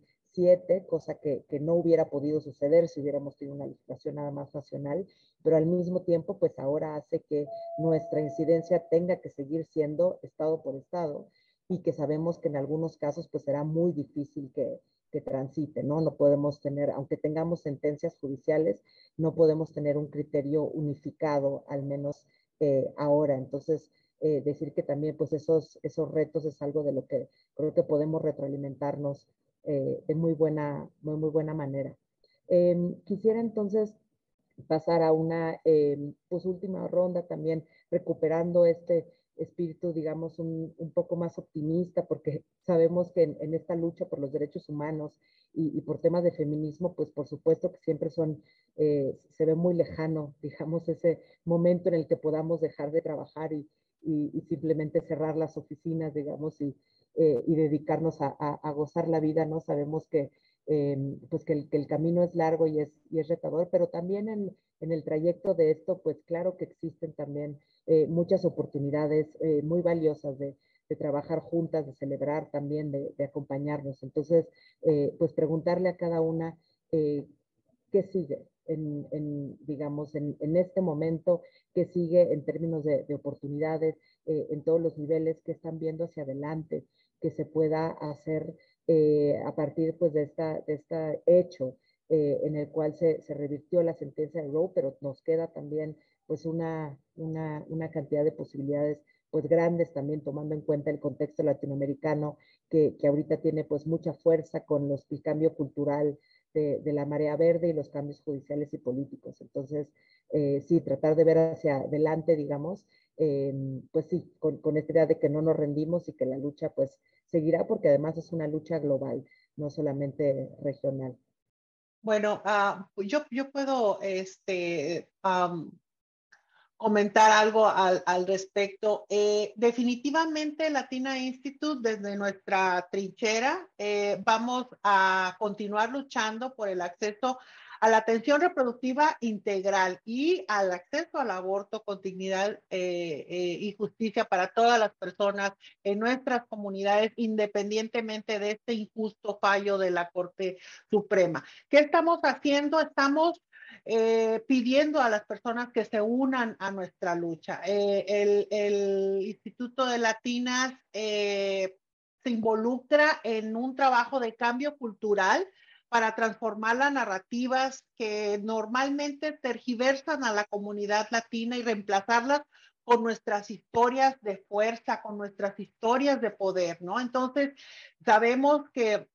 cosa que, que, no hubiera podido suceder si hubiéramos tenido una legislación nada más nacional, pero al mismo tiempo, pues ahora hace que nuestra incidencia tenga que seguir siendo estado por estado y que sabemos que en algunos casos pues será muy difícil que, que transite, ¿no? No podemos tener, aunque tengamos sentencias judiciales, no podemos tener un criterio unificado, al menos eh, ahora. Entonces, eh, decir que también pues esos, esos retos es algo de lo que creo que podemos retroalimentarnos eh, de muy buena, muy, muy buena manera. Em, quisiera entonces pasar a una em, pues última ronda también recuperando este espíritu, digamos, un, un poco más optimista, porque sabemos que en, esta lucha por los derechos humanos y, por temas de feminismo, pues por supuesto que siempre son, eh, se ve muy lejano, digamos, ese momento en el que podamos dejar de trabajar y, y simplemente cerrar las oficinas, digamos, y, eh, y dedicarnos a, a, gozar la vida, ¿no? Sabemos que, eh, pues que el, que el, camino es largo y es, y es retador, pero también en, en, el trayecto de esto, pues claro que existen también eh, muchas oportunidades muy valiosas de, de, trabajar juntas, de celebrar también, de, de acompañarnos. Entonces, pues preguntarle a cada una qué sigue, en, en, digamos, en, en, este momento, qué sigue en términos de, de oportunidades, eh, en todos los niveles, que están viendo hacia adelante, que se pueda hacer eh, a partir pues, de, esta, de este hecho eh, en el cual se, se, revirtió la sentencia de Roe, pero nos queda también pues, una, una, una cantidad de posibilidades pues grandes también tomando en cuenta el contexto latinoamericano que, que ahorita tiene pues mucha fuerza con los, el cambio cultural de, la marea verde y los cambios judiciales y políticos. Entonces, eh, sí, tratar de ver hacia adelante, digamos, pues sí, con, con, esta idea de que no nos rendimos y que la lucha pues seguirá porque además es una lucha global, no solamente regional. Bueno, uh, yo, yo puedo este, comentar algo al, al respecto. Eh, definitivamente Latina Institute, desde nuestra trinchera, eh, vamos a continuar luchando por el acceso a la atención reproductiva integral y al acceso al aborto con dignidad eh, eh, y justicia para todas las personas en nuestras comunidades, independientemente de este injusto fallo de la Corte Suprema. ¿Qué estamos haciendo? Estamos eh, pidiendo a las personas que se unan a nuestra lucha. El, el, Instituto de Latinas se involucra en un trabajo de cambio cultural para transformar las narrativas que normalmente tergiversan a la comunidad latina y reemplazarlas con nuestras historias de fuerza, con nuestras historias de poder, ¿no? Entonces, sabemos que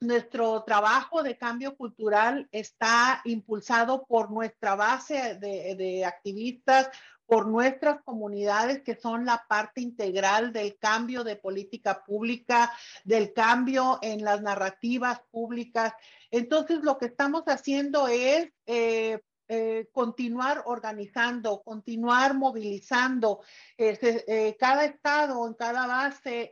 nuestro trabajo de cambio cultural está impulsado por nuestra base de, de, activistas, por nuestras comunidades que son la parte integral del cambio de política pública, del cambio en las narrativas públicas. Entonces, lo que estamos haciendo es eh, eh, continuar organizando, continuar movilizando. Eh, eh, cada estado, en cada base,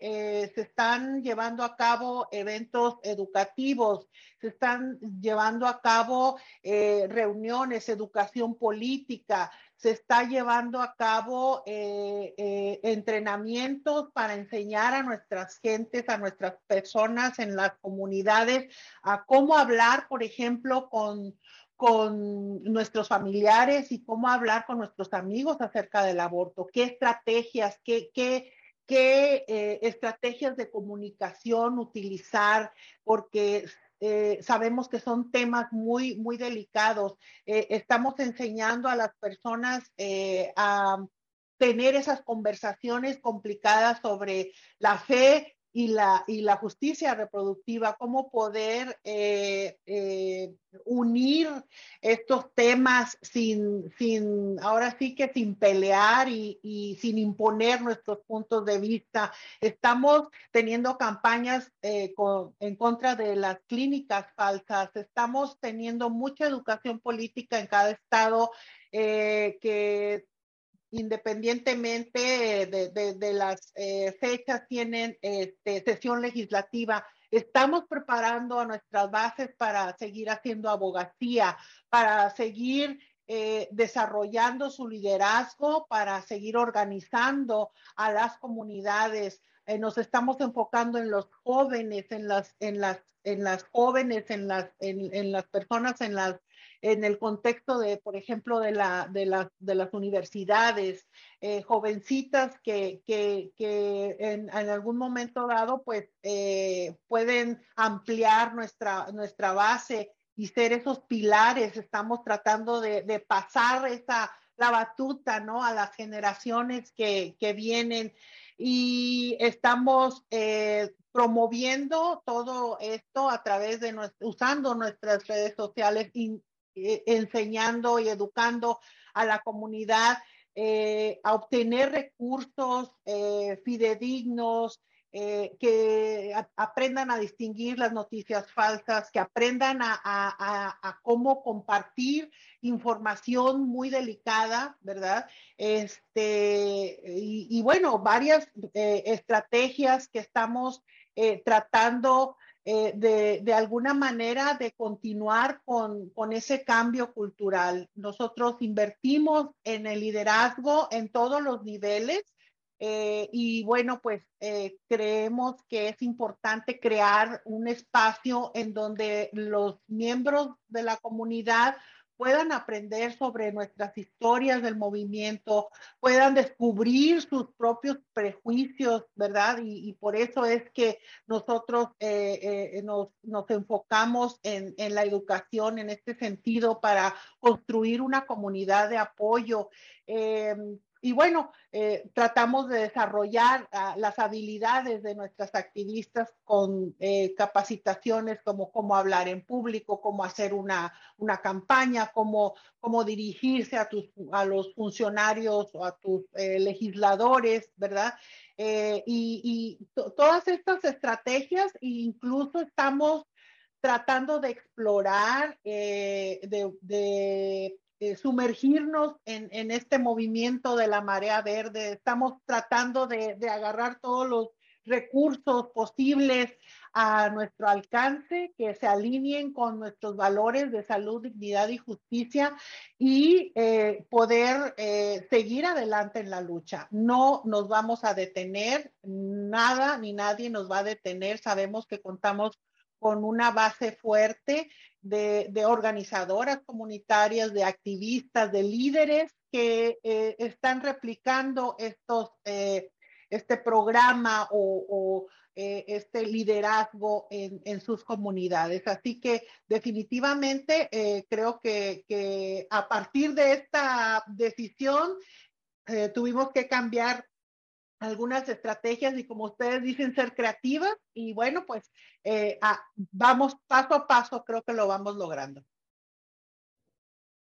se están llevando a cabo eventos educativos, se están llevando a cabo reuniones, educación política, se está llevando a cabo entrenamientos para enseñar a nuestras gentes, a nuestras personas en las comunidades, a cómo hablar, por ejemplo, con con nuestros familiares y cómo hablar con nuestros amigos acerca del aborto, qué estrategias, qué, qué, qué eh, estrategias de comunicación utilizar, porque eh, sabemos que son temas muy, muy delicados. Eh, estamos enseñando a las personas a tener esas conversaciones complicadas sobre la fe y la, y la justicia reproductiva, cómo poder eh, eh, unir estos temas sin, sin, ahora sí que sin pelear y, y, sin imponer nuestros puntos de vista. Estamos teniendo campañas eh, en contra de las clínicas falsas, estamos teniendo mucha educación política en cada estado que independientemente de, las eh, fechas, tienen este, sesión legislativa. Estamos preparando a nuestras bases para seguir haciendo abogacía, para seguir eh, desarrollando su liderazgo, para seguir organizando a las comunidades. Eh, nos estamos enfocando en los jóvenes, en las, en las, en las jóvenes, en las, en las personas, en las en el contexto de, por ejemplo, de, la, de, de las universidades, eh, jovencitas que, que, que en, en, algún momento dado, pues, eh, pueden ampliar nuestra, nuestra base y ser esos pilares. Estamos tratando de, de pasar esa, la batuta, ¿no? A las generaciones que, que vienen y estamos eh, promoviendo todo esto a través de usando nuestras redes sociales eh, enseñando y educando a la comunidad eh, a obtener recursos eh, fidedignos, que aprendan a distinguir las noticias falsas, que aprendan a, cómo compartir información muy delicada, ¿verdad? Este, y, bueno, varias estrategias que estamos tratando eh, de, alguna manera de continuar con, ese cambio cultural. Nosotros invertimos en el liderazgo en todos los niveles eh, y bueno, pues eh, creemos que es importante crear un espacio en donde los miembros de la comunidad puedan aprender sobre nuestras historias del movimiento, puedan descubrir sus propios prejuicios, ¿verdad? Y, por eso es que nosotros eh, eh, nos, enfocamos en, la educación en este sentido para construir una comunidad de apoyo. Eh, y bueno, eh, tratamos de desarrollar ah, las habilidades de nuestras activistas con eh, capacitaciones como cómo hablar en público, cómo hacer una, una campaña, cómo, cómo dirigirse a, tus, a los funcionarios o a tus eh, legisladores, ¿verdad? y, todas estas estrategias, incluso estamos tratando de explorar, de eh, sumergirnos en, este movimiento de la marea verde. Estamos tratando de, de, agarrar todos los recursos posibles a nuestro alcance, que se alineen con nuestros valores de salud, dignidad y justicia y eh, poder eh, seguir adelante en la lucha. No nos vamos a detener, nada ni nadie nos va a detener. Sabemos que contamos con una base fuerte de, organizadoras comunitarias, de activistas, de líderes que eh, están replicando estos, eh, este programa o, eh, este liderazgo en, sus comunidades. Así que definitivamente creo que, que, a partir de esta decisión tuvimos que cambiar algunas estrategias y como ustedes dicen, ser creativas y bueno, pues eh, ah, vamos paso a paso, creo que lo vamos logrando.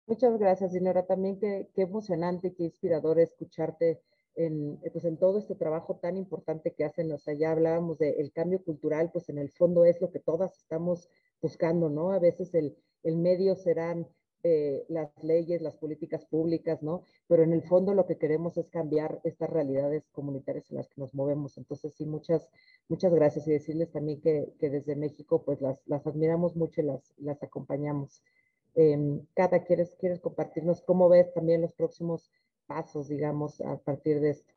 Muchas gracias, Dinora. También qué, qué emocionante, qué inspirador escucharte en, pues en todo este trabajo tan importante que hacen. O sea, ya hablábamos del cambio cultural, pues en el fondo es lo que todas estamos buscando, ¿no? A veces el, el medio serán eh, las leyes, las políticas públicas, ¿no? Pero en el fondo lo que queremos es cambiar estas realidades comunitarias en las que nos movemos. Entonces, sí, muchas, muchas gracias y decirles también que, que desde México, pues las, las, admiramos mucho y las, las acompañamos. Eh, Cata, ¿quieres, ¿quieres compartirnos cómo ves también los próximos pasos, digamos, a partir de esto?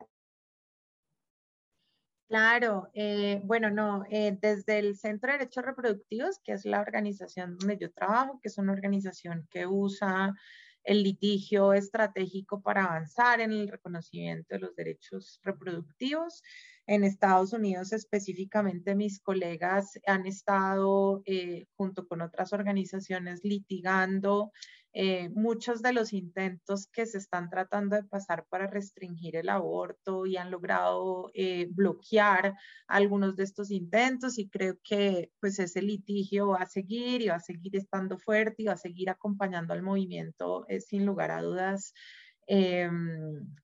Claro, eh, bueno, no, eh, desde el Centro de Derechos Reproductivos, que es la organización donde yo trabajo, que es una organización que usa el litigio estratégico para avanzar en el reconocimiento de los derechos reproductivos. En Estados Unidos específicamente mis colegas han estado eh, junto con otras organizaciones litigando eh, muchos de los intentos que se están tratando de pasar para restringir el aborto y han logrado eh, bloquear algunos de estos intentos y creo que pues ese litigio va a seguir y va a seguir estando fuerte y va a seguir acompañando al movimiento eh, sin lugar a dudas.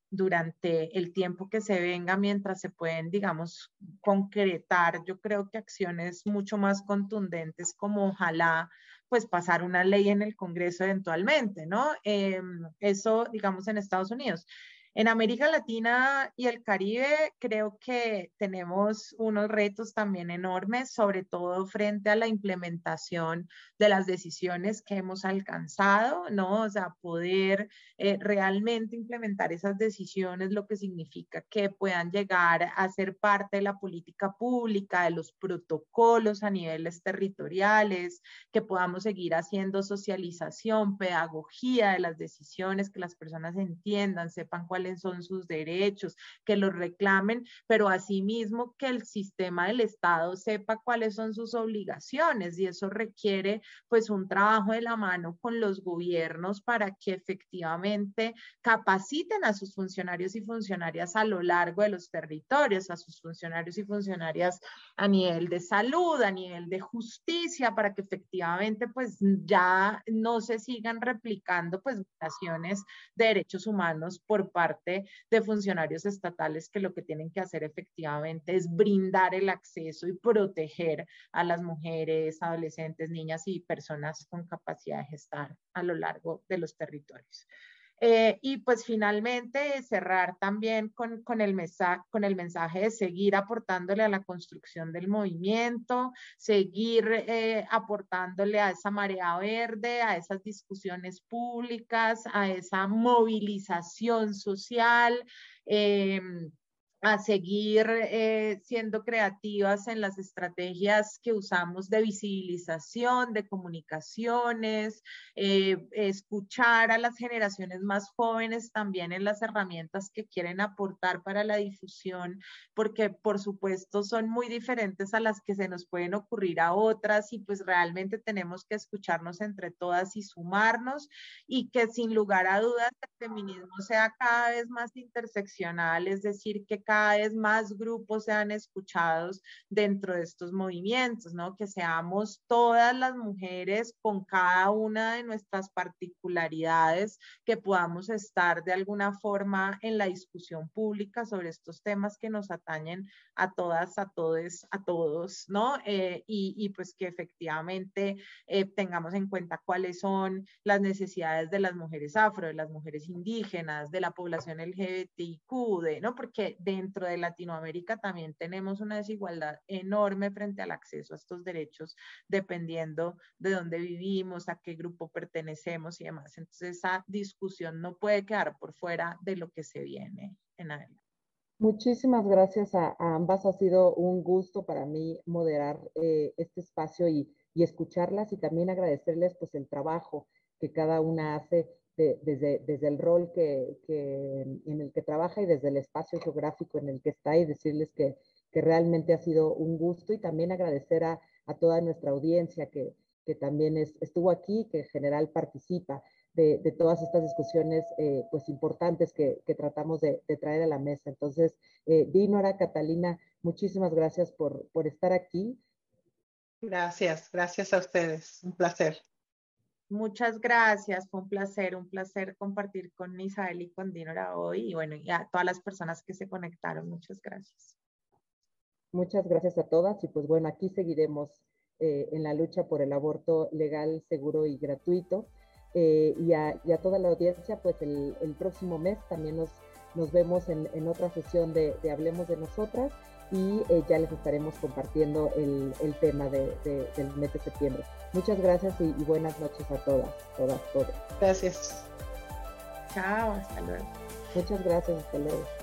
durante el tiempo que se venga, mientras se pueden, digamos, concretar, yo creo que acciones mucho más contundentes como ojalá pues pasar una ley en el Congreso eventualmente, ¿no? Em, eso, digamos, en Estados Unidos. En América Latina y el Caribe creo que tenemos unos retos también enormes, sobre todo frente a la implementación de las decisiones que hemos alcanzado, ¿no? O sea, poder eh, realmente implementar esas decisiones, lo que significa que puedan llegar a ser parte de la política pública, de los protocolos a niveles territoriales, que podamos seguir haciendo socialización, pedagogía de las decisiones, que las personas entiendan, sepan cuál son sus derechos, que los reclamen, pero asimismo que el sistema del Estado sepa cuáles son sus obligaciones y eso requiere pues un trabajo de la mano con los gobiernos para que efectivamente capaciten a sus funcionarios y funcionarias a lo largo de los territorios, a sus funcionarios y funcionarias a nivel de salud, a nivel de justicia, para que efectivamente pues ya no se sigan replicando pues violaciones de derechos humanos por parte de funcionarios estatales que lo que tienen que hacer efectivamente es brindar el acceso y proteger a las mujeres, adolescentes, niñas y personas con capacidad de gestar a lo largo de los territorios. Eh, y pues finalmente cerrar también con, con, el mensaje, con el mensaje de seguir aportándole a la construcción del movimiento, seguir eh, aportándole a esa marea verde, a esas discusiones públicas, a esa movilización social. Eh, a seguir eh, siendo creativas en las estrategias que usamos de visibilización, de comunicaciones, eh, escuchar a las generaciones más jóvenes también en las herramientas que quieren aportar para la difusión, porque por supuesto son muy diferentes a las que se nos pueden ocurrir a otras y pues realmente tenemos que escucharnos entre todas y sumarnos y que sin lugar a dudas el feminismo sea cada vez más interseccional, es decir, que cada vez más grupos sean escuchados dentro de estos movimientos, ¿no? Que seamos todas las mujeres con cada una de nuestras particularidades, que podamos estar de alguna forma en la discusión pública sobre estos temas que nos atañen a todas, a todos, a todos, ¿no? Eh, y, pues que efectivamente eh, tengamos en cuenta cuáles son las necesidades de las mujeres afro, de las mujeres indígenas, de la población LGBTIQ, ¿no? Porque de dentro de Latinoamérica también tenemos una desigualdad enorme frente al acceso a estos derechos, dependiendo de dónde vivimos, a qué grupo pertenecemos y demás. Entonces, esa discusión no puede quedar por fuera de lo que se viene en adelante. Muchísimas gracias a, ambas. Ha sido un gusto para mí moderar eh, este espacio y, y, escucharlas y también agradecerles pues el trabajo que cada una hace desde, desde el rol que, que, en el que trabaja y desde el espacio geográfico en el que está y decirles que, que realmente ha sido un gusto y también agradecer a, a toda nuestra audiencia que, que también estuvo aquí, que en general participa de, todas estas discusiones eh, pues importantes que, tratamos de, traer a la mesa. Entonces, eh, Dinora, Catalina, muchísimas gracias por, por estar aquí. Gracias, gracias a ustedes. Un placer. Muchas gracias, fue un placer, un placer compartir con Isabel y con Dinora hoy y bueno, y a todas las personas que se conectaron, muchas gracias. Muchas gracias a todas y pues bueno, aquí seguiremos eh, en la lucha por el aborto legal, seguro y gratuito. Eh, y, a, toda la audiencia, pues el, próximo mes también nos, nos vemos en, otra sesión de, Hablemos de Nosotras y eh, ya les estaremos compartiendo el, tema del mes de septiembre. Muchas gracias y, y, buenas noches a todas, todas, todas. Gracias. Chao, hasta luego. Muchas gracias, hasta luego.